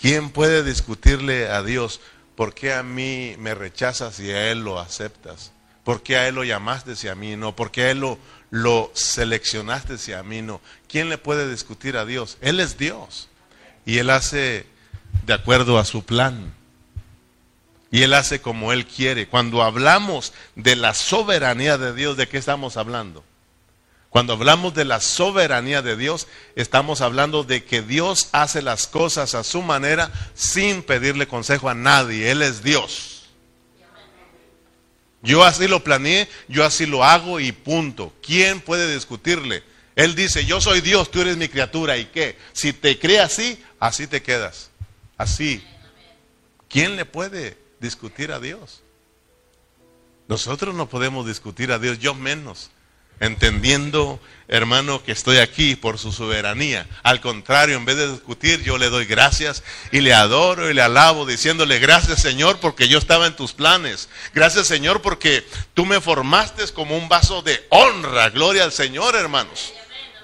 [SPEAKER 1] ¿Quién puede discutirle a Dios, ¿por qué a mí me rechazas y a Él lo aceptas? ¿Por qué a Él lo llamaste y a mí no? ¿Por qué a Él lo, lo seleccionaste y a mí no? ¿Quién le puede discutir a Dios? Él es Dios. Y Él hace de acuerdo a su plan. Y Él hace como Él quiere. Cuando hablamos de la soberanía de Dios, ¿de qué estamos hablando? Cuando hablamos de la soberanía de Dios, estamos hablando de que Dios hace las cosas a su manera sin pedirle consejo a nadie. Él es Dios. Yo así lo planeé, yo así lo hago y punto. ¿Quién puede discutirle? Él dice, yo soy Dios, tú eres mi criatura. ¿Y qué? Si te cree así, así te quedas. Así. ¿Quién le puede discutir a Dios? Nosotros no podemos discutir a Dios, yo menos entendiendo, hermano, que estoy aquí por su soberanía. Al contrario, en vez de discutir, yo le doy gracias y le adoro y le alabo, diciéndole gracias Señor porque yo estaba en tus planes. Gracias Señor porque tú me formaste como un vaso de honra. Gloria al Señor, hermanos.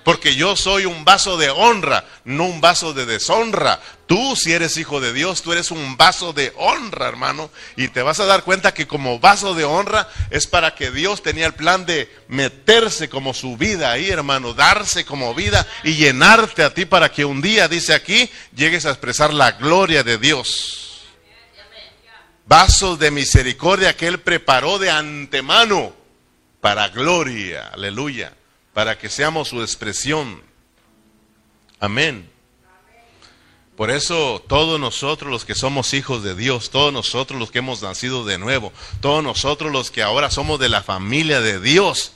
[SPEAKER 1] Porque yo soy un vaso de honra, no un vaso de deshonra. Tú, si eres hijo de Dios, tú eres un vaso de honra, hermano. Y te vas a dar cuenta que como vaso de honra es para que Dios tenía el plan de meterse como su vida ahí, hermano, darse como vida y llenarte a ti para que un día, dice aquí, llegues a expresar la gloria de Dios. Vasos de misericordia que Él preparó de antemano para gloria, aleluya para que seamos su expresión. Amén. Por eso todos nosotros los que somos hijos de Dios, todos nosotros los que hemos nacido de nuevo, todos nosotros los que ahora somos de la familia de Dios,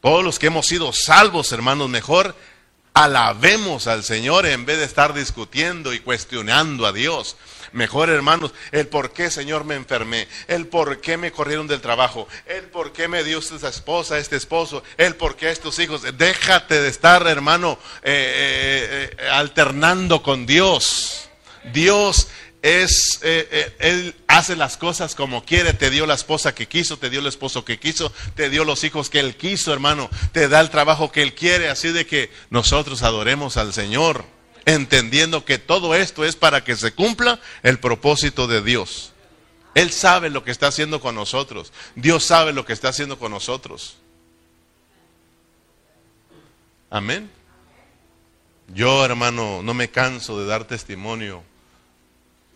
[SPEAKER 1] todos los que hemos sido salvos, hermanos, mejor alabemos al Señor en vez de estar discutiendo y cuestionando a Dios mejor, hermanos, el por qué, Señor, me enfermé, el por qué me corrieron del trabajo, el por qué me dio esta esposa, este esposo, el por qué estos hijos. Déjate de estar, hermano, eh, eh, eh, alternando con Dios. Dios es, Él hace las cosas como quiere, te dio la esposa que quiso, te dio el esposo que quiso, te dio los hijos que Él quiso, hermano, te da el trabajo que Él quiere, así de que nosotros adoremos al Señor entendiendo que todo esto es para que se cumpla el propósito de Dios. Él sabe lo que está haciendo con nosotros. Dios sabe lo que está haciendo con nosotros. Amén. Yo, hermano, no me canso de dar testimonio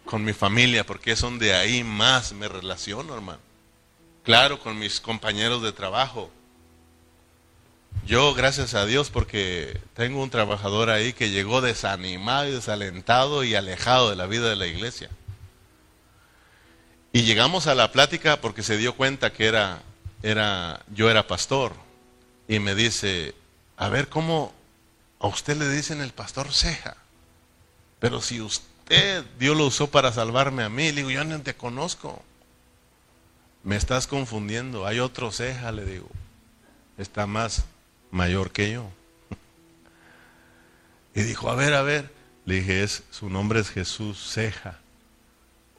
[SPEAKER 1] con mi familia porque es donde ahí más me relaciono, hermano. Claro, con mis compañeros de trabajo yo, gracias a Dios, porque tengo un trabajador ahí que llegó desanimado y desalentado y alejado de la vida de la iglesia. Y llegamos a la plática porque se dio cuenta que era, era, yo era pastor. Y me dice, a ver cómo a usted le dicen el pastor ceja. Pero si usted, Dios lo usó para salvarme a mí, le digo, yo no te conozco. Me estás confundiendo. Hay otro ceja, le digo. Está más mayor que yo. Y dijo, a ver, a ver. Le dije, es, su nombre es Jesús Ceja.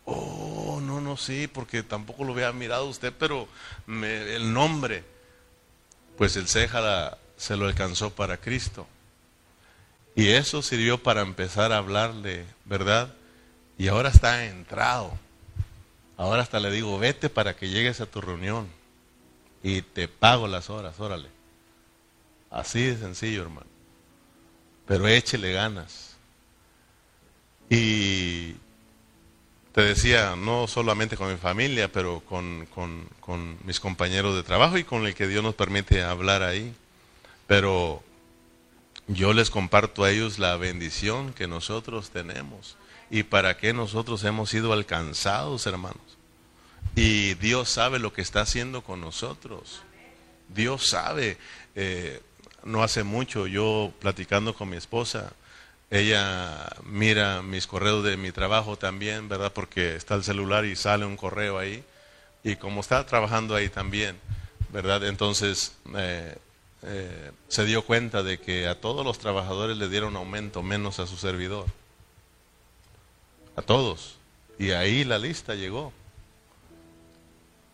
[SPEAKER 1] Oh, no, no, sí, porque tampoco lo había mirado usted, pero el nombre, pues el Ceja se lo alcanzó para Cristo. Y eso sirvió para empezar a hablarle, ¿verdad? Y ahora está entrado. Ahora hasta le digo, vete para que llegues a tu reunión y te pago las horas, órale. Así de sencillo, hermano. Pero échele ganas. Y te decía, no solamente con mi familia, pero con, con, mis compañeros de trabajo y con el que Dios nos permite hablar ahí. Pero yo les comparto a ellos la bendición que nosotros tenemos y para qué nosotros hemos sido alcanzados, hermanos. Y Dios sabe lo que está haciendo con nosotros. Dios sabe. Eh, no hace mucho yo platicando con mi esposa, ella mira mis correos de mi trabajo también, ¿verdad? Porque está el celular y sale un correo ahí. Y como está trabajando ahí también, ¿verdad? Entonces eh, eh, se dio cuenta de que a todos los trabajadores le dieron aumento, menos a su servidor. A todos. Y ahí la lista llegó.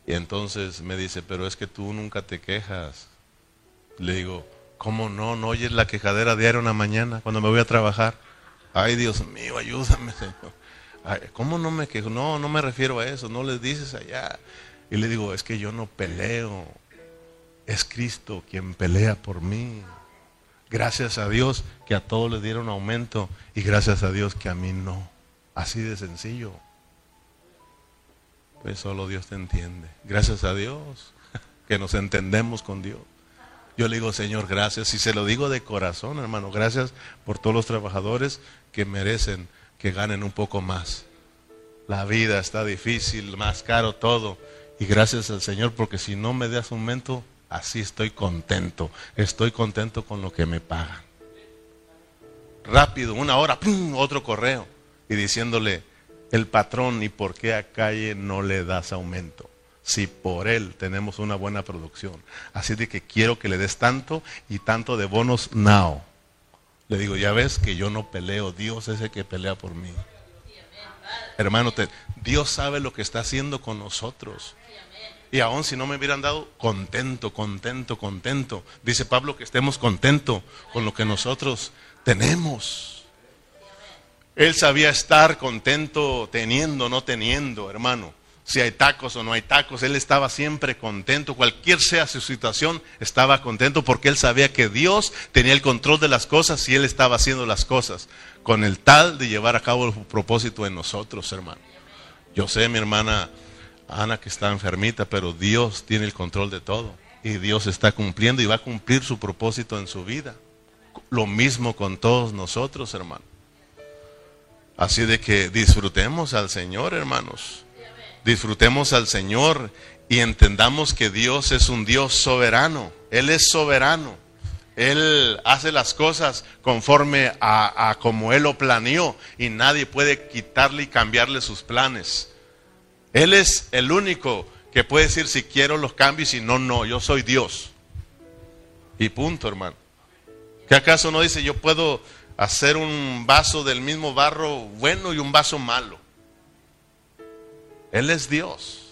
[SPEAKER 1] Y entonces me dice, pero es que tú nunca te quejas. Le digo, ¿Cómo no? ¿No oyes la quejadera diaria una mañana cuando me voy a trabajar? Ay, Dios mío, ayúdame, Señor. ¿Cómo no me quejo? No, no me refiero a eso, no les dices allá. Y le digo, es que yo no peleo. Es Cristo quien pelea por mí. Gracias a Dios que a todos les dieron aumento y gracias a Dios que a mí no. Así de sencillo. Pues solo Dios te entiende. Gracias a Dios que nos entendemos con Dios. Yo le digo, Señor, gracias. Y se lo digo de corazón, hermano. Gracias por todos los trabajadores que merecen que ganen un poco más. La vida está difícil, más caro todo. Y gracias al Señor, porque si no me das aumento, así estoy contento. Estoy contento con lo que me pagan. Rápido, una hora, ¡pum! otro correo. Y diciéndole, el patrón, ¿y por qué a calle no le das aumento? Si por él tenemos una buena producción. Así de que quiero que le des tanto y tanto de bonos now. Le digo, ya ves que yo no peleo, Dios es el que pelea por mí. Hermano, Dios sabe lo que está haciendo con nosotros. Y aún si no me hubieran dado, contento, contento, contento. Dice Pablo que estemos contentos con lo que nosotros tenemos. Él sabía estar contento teniendo, no teniendo, hermano si hay tacos o no hay tacos, él estaba siempre contento, cualquier sea su situación, estaba contento porque él sabía que Dios tenía el control de las cosas y él estaba haciendo las cosas con el tal de llevar a cabo su propósito en nosotros, hermano. Yo sé, mi hermana Ana, que está enfermita, pero Dios tiene el control de todo y Dios está cumpliendo y va a cumplir su propósito en su vida. Lo mismo con todos nosotros, hermano. Así de que disfrutemos al Señor, hermanos disfrutemos al Señor y entendamos que Dios es un Dios soberano. Él es soberano. Él hace las cosas conforme a, como Él lo planeó y nadie puede quitarle y cambiarle sus planes. Él es el único que puede decir si quiero los cambios y no, no, yo soy Dios. Y punto, hermano. ¿Qué acaso no dice yo puedo hacer un vaso del mismo barro bueno y un vaso malo? Él es Dios.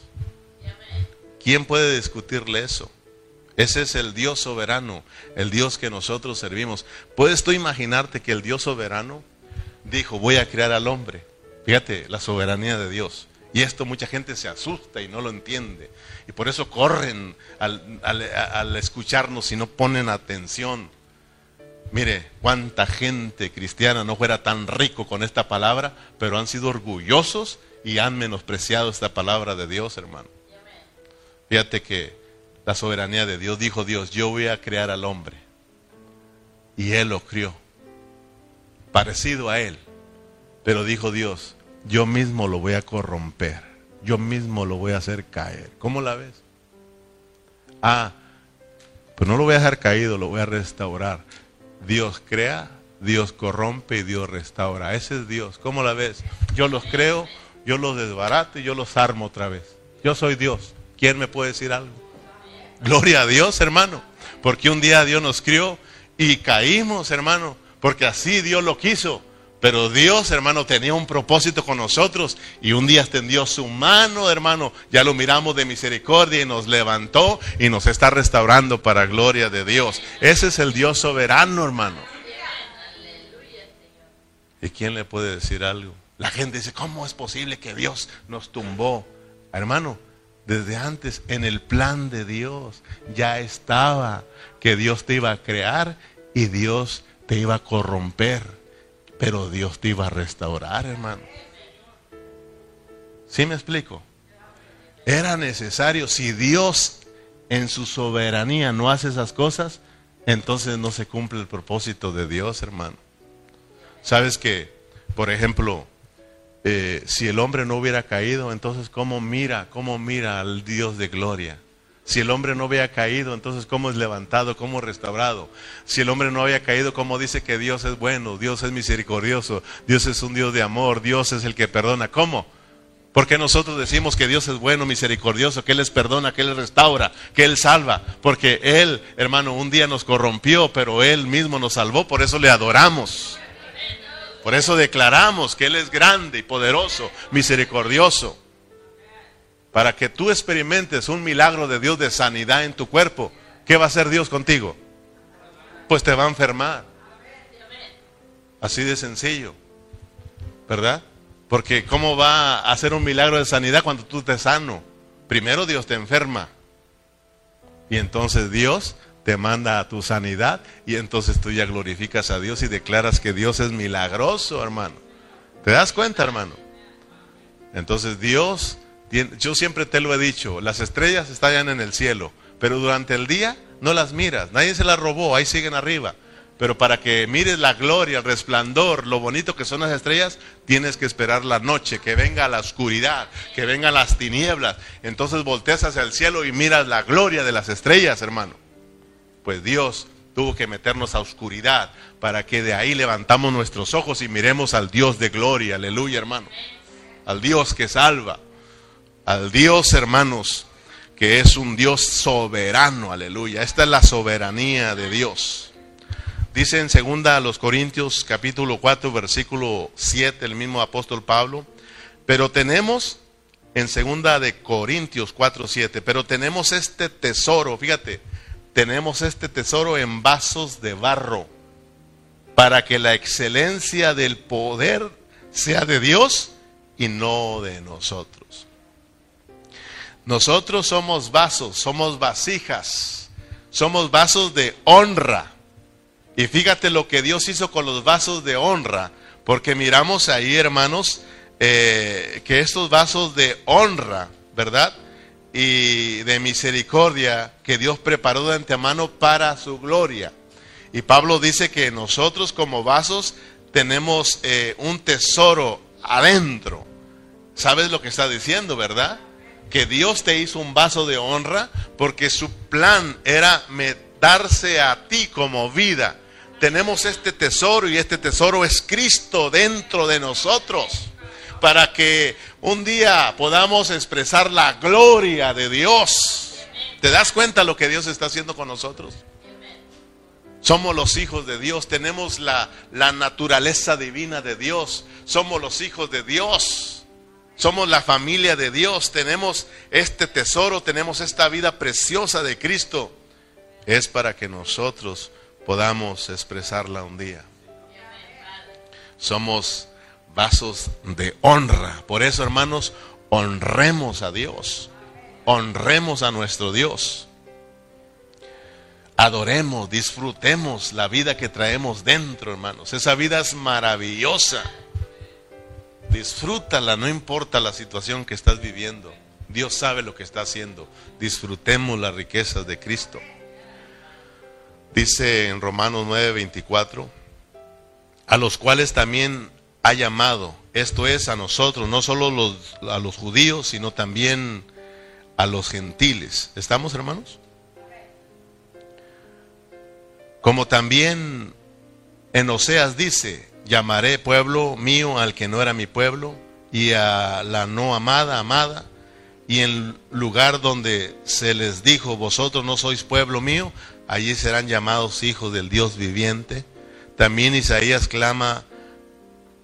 [SPEAKER 1] ¿Quién puede discutirle eso? Ese es el Dios soberano, el Dios que nosotros servimos. ¿Puedes tú imaginarte que el Dios soberano dijo, voy a crear al hombre? Fíjate, la soberanía de Dios. Y esto mucha gente se asusta y no lo entiende. Y por eso corren al, escucharnos y no ponen atención. Mire, cuánta gente cristiana no fuera tan rico con esta palabra, pero han sido orgullosos y han menospreciado esta palabra de Dios, hermano. Fíjate que la soberanía de Dios dijo Dios, yo voy a crear al hombre. Y él lo crió, parecido a él. Pero dijo Dios, yo mismo lo voy a corromper, yo mismo lo voy a hacer caer. ¿Cómo la ves? Ah, Pues no lo voy a dejar caído, lo voy a restaurar. Dios crea, Dios corrompe y Dios restaura. Ese es Dios. ¿Cómo la ves? Yo los creo, yo los desbarato y yo los armo otra vez. Yo soy Dios. ¿Quién me puede decir algo? Gloria a Dios, hermano. Porque un día Dios nos crió y caímos, hermano. Porque así Dios lo quiso. Pero Dios, hermano, tenía un propósito con nosotros y un día extendió su mano, hermano. Ya lo miramos de misericordia y nos levantó y nos está restaurando para gloria de Dios. Ese es el Dios soberano, hermano. ¿Y quién le puede decir algo? La gente dice, ¿cómo es posible que Dios nos tumbó? Hermano, desde antes en el plan de Dios ya estaba que Dios te iba a crear y Dios te iba a corromper pero Dios te iba a restaurar, hermano. ¿Sí me explico? Era necesario, si Dios en su soberanía no hace esas cosas, entonces no se cumple el propósito de Dios, hermano. Sabes que, por ejemplo, eh, si el hombre no hubiera caído, entonces ¿cómo mira, cómo mira al Dios de gloria? Si el hombre no había caído, entonces ¿cómo es levantado, cómo restaurado? Si el hombre no había caído, ¿cómo dice que Dios es bueno, Dios es misericordioso, Dios es un Dios de amor, Dios es el que perdona? ¿Cómo? Porque nosotros decimos que Dios es bueno, misericordioso, que Él les perdona, que Él restaura, que Él salva. Porque Él, hermano, un día nos corrompió, pero Él mismo nos salvó, por eso le adoramos. Por eso declaramos que Él es grande y poderoso, misericordioso para que tú experimentes un milagro de Dios de sanidad en tu cuerpo, ¿qué va a hacer Dios contigo? Pues te va a enfermar. Así de sencillo. ¿Verdad? Porque ¿cómo va a hacer un milagro de sanidad cuando tú te sano? Primero Dios te enferma. Y entonces Dios te manda a tu sanidad y entonces tú ya glorificas a Dios y declaras que Dios es milagroso, hermano. ¿Te das cuenta, hermano? Entonces Dios yo siempre te lo he dicho, las estrellas están en el cielo, pero durante el día no las miras, nadie se las robó, ahí siguen arriba. Pero para que mires la gloria, el resplandor, lo bonito que son las estrellas, tienes que esperar la noche, que venga la oscuridad, que vengan las tinieblas. Entonces volteas hacia el cielo y miras la gloria de las estrellas, hermano. Pues Dios tuvo que meternos a oscuridad para que de ahí levantamos nuestros ojos y miremos al Dios de gloria, aleluya, hermano. Al Dios que salva al Dios, hermanos, que es un Dios soberano, aleluya. Esta es la soberanía de Dios. Dice en segunda a los Corintios capítulo 4 versículo 7 el mismo apóstol Pablo, pero tenemos en segunda de Corintios 4 7, pero tenemos este tesoro, fíjate, tenemos este tesoro en vasos de barro para que la excelencia del poder sea de Dios y no de nosotros. Nosotros somos vasos, somos vasijas, somos vasos de honra. Y fíjate lo que Dios hizo con los vasos de honra, porque miramos ahí, hermanos, eh, que estos vasos de honra, ¿verdad? Y de misericordia que Dios preparó de antemano para su gloria. Y Pablo dice que nosotros como vasos tenemos eh, un tesoro adentro. ¿Sabes lo que está diciendo, verdad? que Dios te hizo un vaso de honra porque su plan era darse a ti como vida. Tenemos este tesoro y este tesoro es Cristo dentro de nosotros para que un día podamos expresar la gloria de Dios. ¿Te das cuenta lo que Dios está haciendo con nosotros? Somos los hijos de Dios, tenemos la, la naturaleza divina de Dios, somos los hijos de Dios. Somos la familia de Dios, tenemos este tesoro, tenemos esta vida preciosa de Cristo. Es para que nosotros podamos expresarla un día. Somos vasos de honra. Por eso, hermanos, honremos a Dios. Honremos a nuestro Dios. Adoremos, disfrutemos la vida que traemos dentro, hermanos. Esa vida es maravillosa. Disfrútala, no importa la situación que estás viviendo. Dios sabe lo que está haciendo. Disfrutemos las riquezas de Cristo. Dice en Romanos 9:24, a los cuales también ha llamado, esto es a nosotros, no solo a los judíos, sino también a los gentiles. ¿Estamos hermanos? Como también en Oseas dice, llamaré pueblo mío al que no era mi pueblo y a la no amada, amada. Y en lugar donde se les dijo, vosotros no sois pueblo mío, allí serán llamados hijos del Dios viviente. También Isaías clama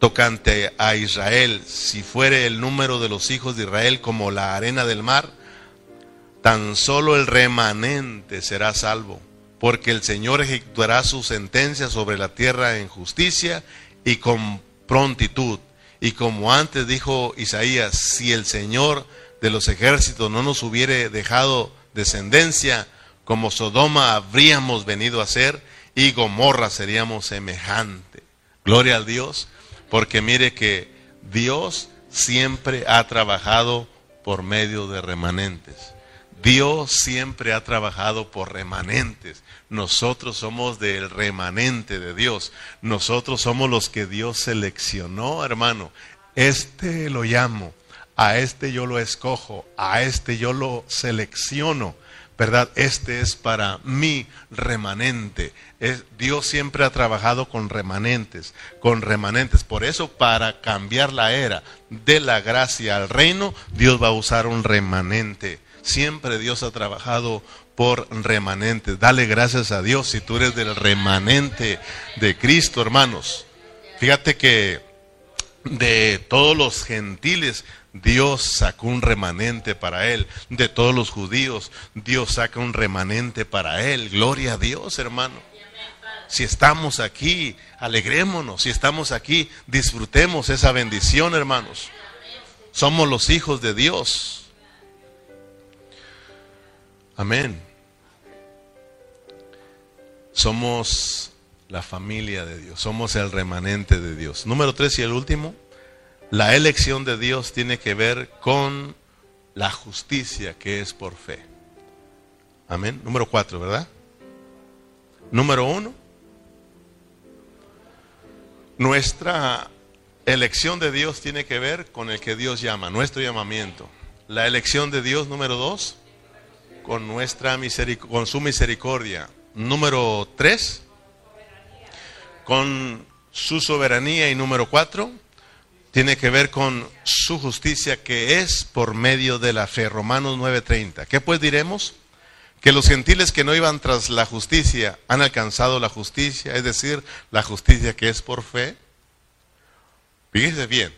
[SPEAKER 1] tocante a Israel, si fuere el número de los hijos de Israel como la arena del mar, tan solo el remanente será salvo, porque el Señor ejecutará su sentencia sobre la tierra en justicia y con prontitud. Y como antes dijo Isaías, si el Señor de los ejércitos no nos hubiere dejado descendencia, como Sodoma habríamos venido a ser y Gomorra seríamos semejante. Gloria al Dios, porque mire que Dios siempre ha trabajado por medio de remanentes. Dios siempre ha trabajado por remanentes. Nosotros somos del remanente de Dios. Nosotros somos los que Dios seleccionó, hermano. Este lo llamo, a este yo lo escojo, a este yo lo selecciono. ¿Verdad? Este es para mí remanente. Dios siempre ha trabajado con remanentes, con remanentes. Por eso, para cambiar la era de la gracia al reino, Dios va a usar un remanente. Siempre Dios ha trabajado por remanentes. Dale gracias a Dios si tú eres del remanente de Cristo, hermanos. Fíjate que de todos los gentiles Dios sacó un remanente para él. De todos los judíos Dios saca un remanente para él. Gloria a Dios, hermano. Si estamos aquí, alegrémonos. Si estamos aquí, disfrutemos esa bendición, hermanos. Somos los hijos de Dios. Amén. Somos la familia de Dios, somos el remanente de Dios. Número tres y el último, la elección de Dios tiene que ver con la justicia que es por fe. Amén. Número cuatro, ¿verdad? Número uno, nuestra elección de Dios tiene que ver con el que Dios llama, nuestro llamamiento. La elección de Dios, número dos, con, nuestra con su misericordia. Número tres, con su soberanía. Y número cuatro, tiene que ver con su justicia que es por medio de la fe. Romanos 9:30. ¿Qué pues diremos? Que los gentiles que no iban tras la justicia han alcanzado la justicia, es decir, la justicia que es por fe. Fíjese bien.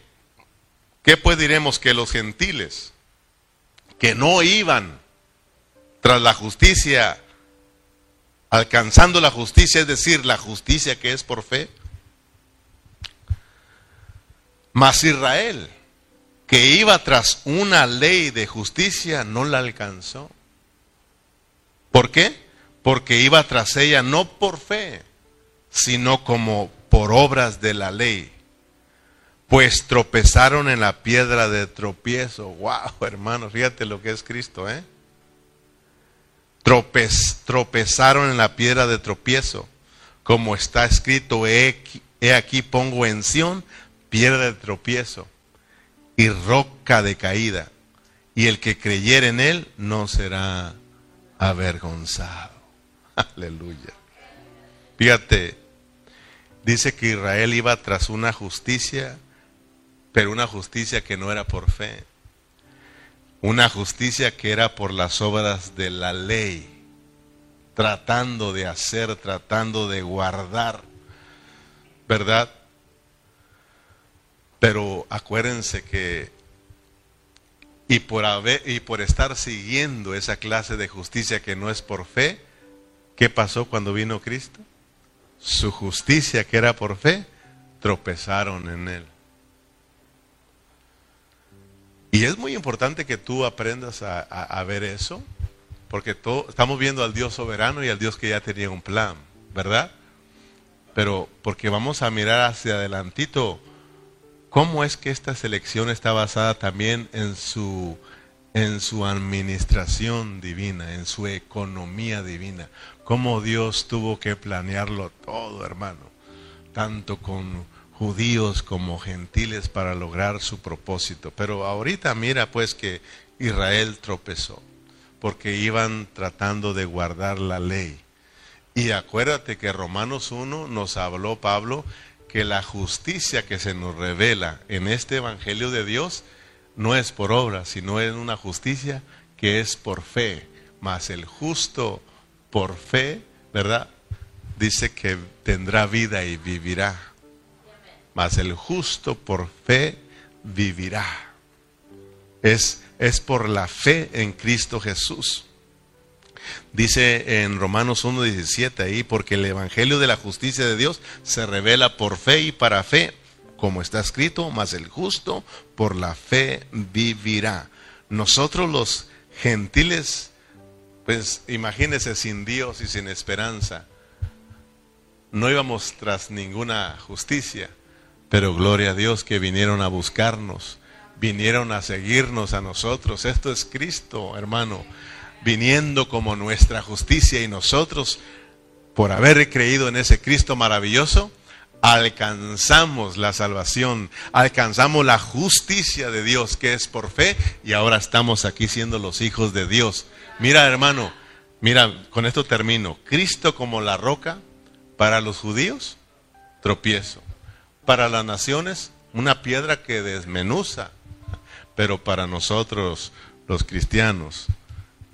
[SPEAKER 1] ¿Qué pues diremos? Que los gentiles que no iban tras la justicia, alcanzando la justicia, es decir, la justicia que es por fe. Mas Israel, que iba tras una ley de justicia, no la alcanzó. ¿Por qué? Porque iba tras ella no por fe, sino como por obras de la ley. Pues tropezaron en la piedra de tropiezo. Wow, hermano, fíjate lo que es Cristo, ¿eh? tropezaron en la piedra de tropiezo, como está escrito, he, aquí pongo en Sión piedra de tropiezo y roca de caída, y el que creyere en él no será avergonzado. Aleluya. Fíjate, dice que Israel iba tras una justicia, pero una justicia que no era por fe una justicia que era por las obras de la ley, tratando de hacer, tratando de guardar, ¿verdad? Pero acuérdense que y por haber y por estar siguiendo esa clase de justicia que no es por fe, ¿qué pasó cuando vino Cristo? Su justicia que era por fe, tropezaron en él. Y es muy importante que tú aprendas a, ver eso, porque estamos viendo al Dios soberano y al Dios que ya tenía un plan, ¿verdad? Pero porque vamos a mirar hacia adelantito, ¿cómo es que esta selección está basada también en su, en su administración divina, en su economía divina? ¿Cómo Dios tuvo que planearlo todo, hermano? Tanto con judíos como gentiles para lograr su propósito. Pero ahorita mira pues que Israel tropezó porque iban tratando de guardar la ley. Y acuérdate que Romanos 1 nos habló Pablo que la justicia que se nos revela en este Evangelio de Dios no es por obra, sino es una justicia que es por fe. Mas el justo por fe, ¿verdad? Dice que tendrá vida y vivirá. Mas el justo por fe vivirá. Es, es por la fe en Cristo Jesús. Dice en Romanos 1.17 ahí, porque el Evangelio de la justicia de Dios se revela por fe y para fe, como está escrito, mas el justo por la fe vivirá. Nosotros los gentiles, pues imagínense sin Dios y sin esperanza, no íbamos tras ninguna justicia, pero gloria a Dios que vinieron a buscarnos, vinieron a seguirnos a nosotros. Esto es Cristo, hermano viniendo como nuestra justicia y nosotros, por haber creído en ese Cristo maravilloso, alcanzamos la salvación, alcanzamos la justicia de Dios que es por fe y ahora estamos aquí siendo los hijos de Dios. Mira hermano, mira, con esto termino. Cristo como la roca para los judíos, tropiezo. Para las naciones, una piedra que desmenuza. Pero para nosotros, los cristianos,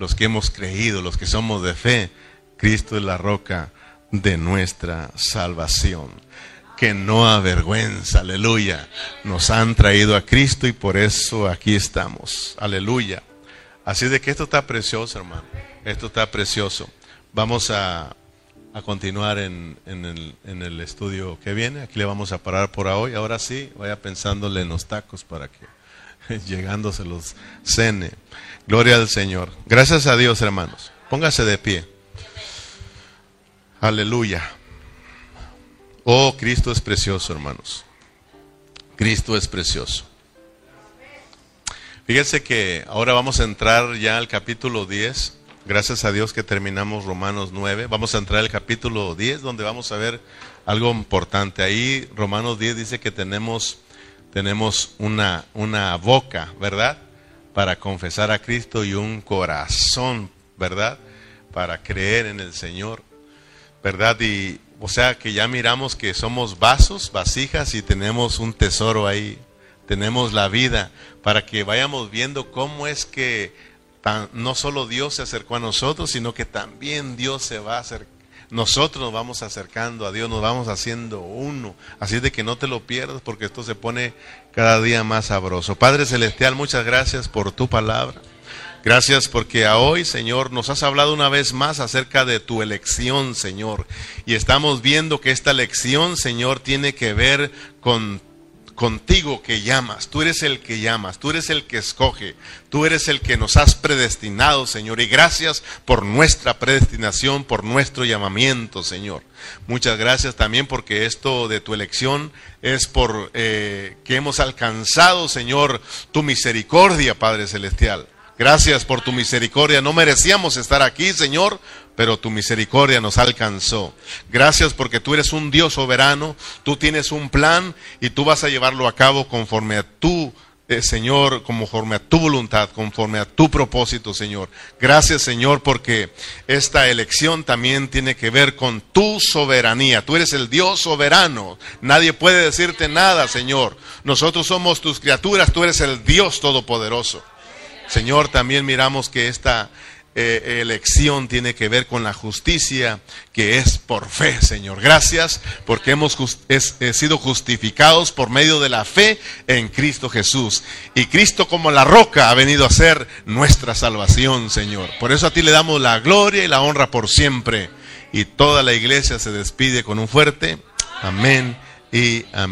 [SPEAKER 1] los que hemos creído, los que somos de fe, Cristo es la roca de nuestra salvación. Que no avergüenza, aleluya. Nos han traído a Cristo y por eso aquí estamos, aleluya. Así de que esto está precioso, hermano. Esto está precioso. Vamos a, continuar en, el, en, el, estudio que viene. Aquí le vamos a parar por hoy. Ahora sí, vaya pensándole en los tacos para que llegándose los cene. Gloria al Señor. Gracias a Dios, hermanos. Póngase de pie. Aleluya. Oh, Cristo es precioso, hermanos. Cristo es precioso. Fíjense que ahora vamos a entrar ya al capítulo 10. Gracias a Dios que terminamos Romanos 9. Vamos a entrar al capítulo 10 donde vamos a ver algo importante. Ahí Romanos 10 dice que tenemos, tenemos una, una boca, ¿verdad? para confesar a Cristo y un corazón, ¿verdad? Para creer en el Señor, ¿verdad? Y o sea que ya miramos que somos vasos, vasijas y tenemos un tesoro ahí, tenemos la vida, para que vayamos viendo cómo es que no solo Dios se acercó a nosotros, sino que también Dios se va a acercar nosotros nos vamos acercando a Dios, nos vamos haciendo uno. Así de que no te lo pierdas porque esto se pone cada día más sabroso. Padre Celestial, muchas gracias por tu palabra. Gracias porque a hoy, Señor, nos has hablado una vez más acerca de tu elección, Señor. Y estamos viendo que esta elección, Señor, tiene que ver con contigo que llamas, tú eres el que llamas, tú eres el que escoge, tú eres el que nos has predestinado, Señor, y gracias por nuestra predestinación, por nuestro llamamiento, Señor. Muchas gracias también porque esto de tu elección es por eh, que hemos alcanzado, Señor, tu misericordia, Padre Celestial. Gracias por tu misericordia. No merecíamos estar aquí, Señor, pero tu misericordia nos alcanzó. Gracias porque tú eres un Dios soberano, tú tienes un plan y tú vas a llevarlo a cabo conforme a tu eh, Señor, conforme a tu voluntad, conforme a tu propósito, Señor. Gracias, Señor, porque esta elección también tiene que ver con tu soberanía. Tú eres el Dios soberano. Nadie puede decirte nada, Señor. Nosotros somos tus criaturas, tú eres el Dios todopoderoso. Señor, también miramos que esta eh, elección tiene que ver con la justicia que es por fe, Señor. Gracias porque hemos sido justificados por medio de la fe en Cristo Jesús. Y Cristo como la roca ha venido a ser nuestra salvación, Señor. Por eso a ti le damos la gloria y la honra por siempre. Y toda la iglesia se despide con un fuerte amén y amén.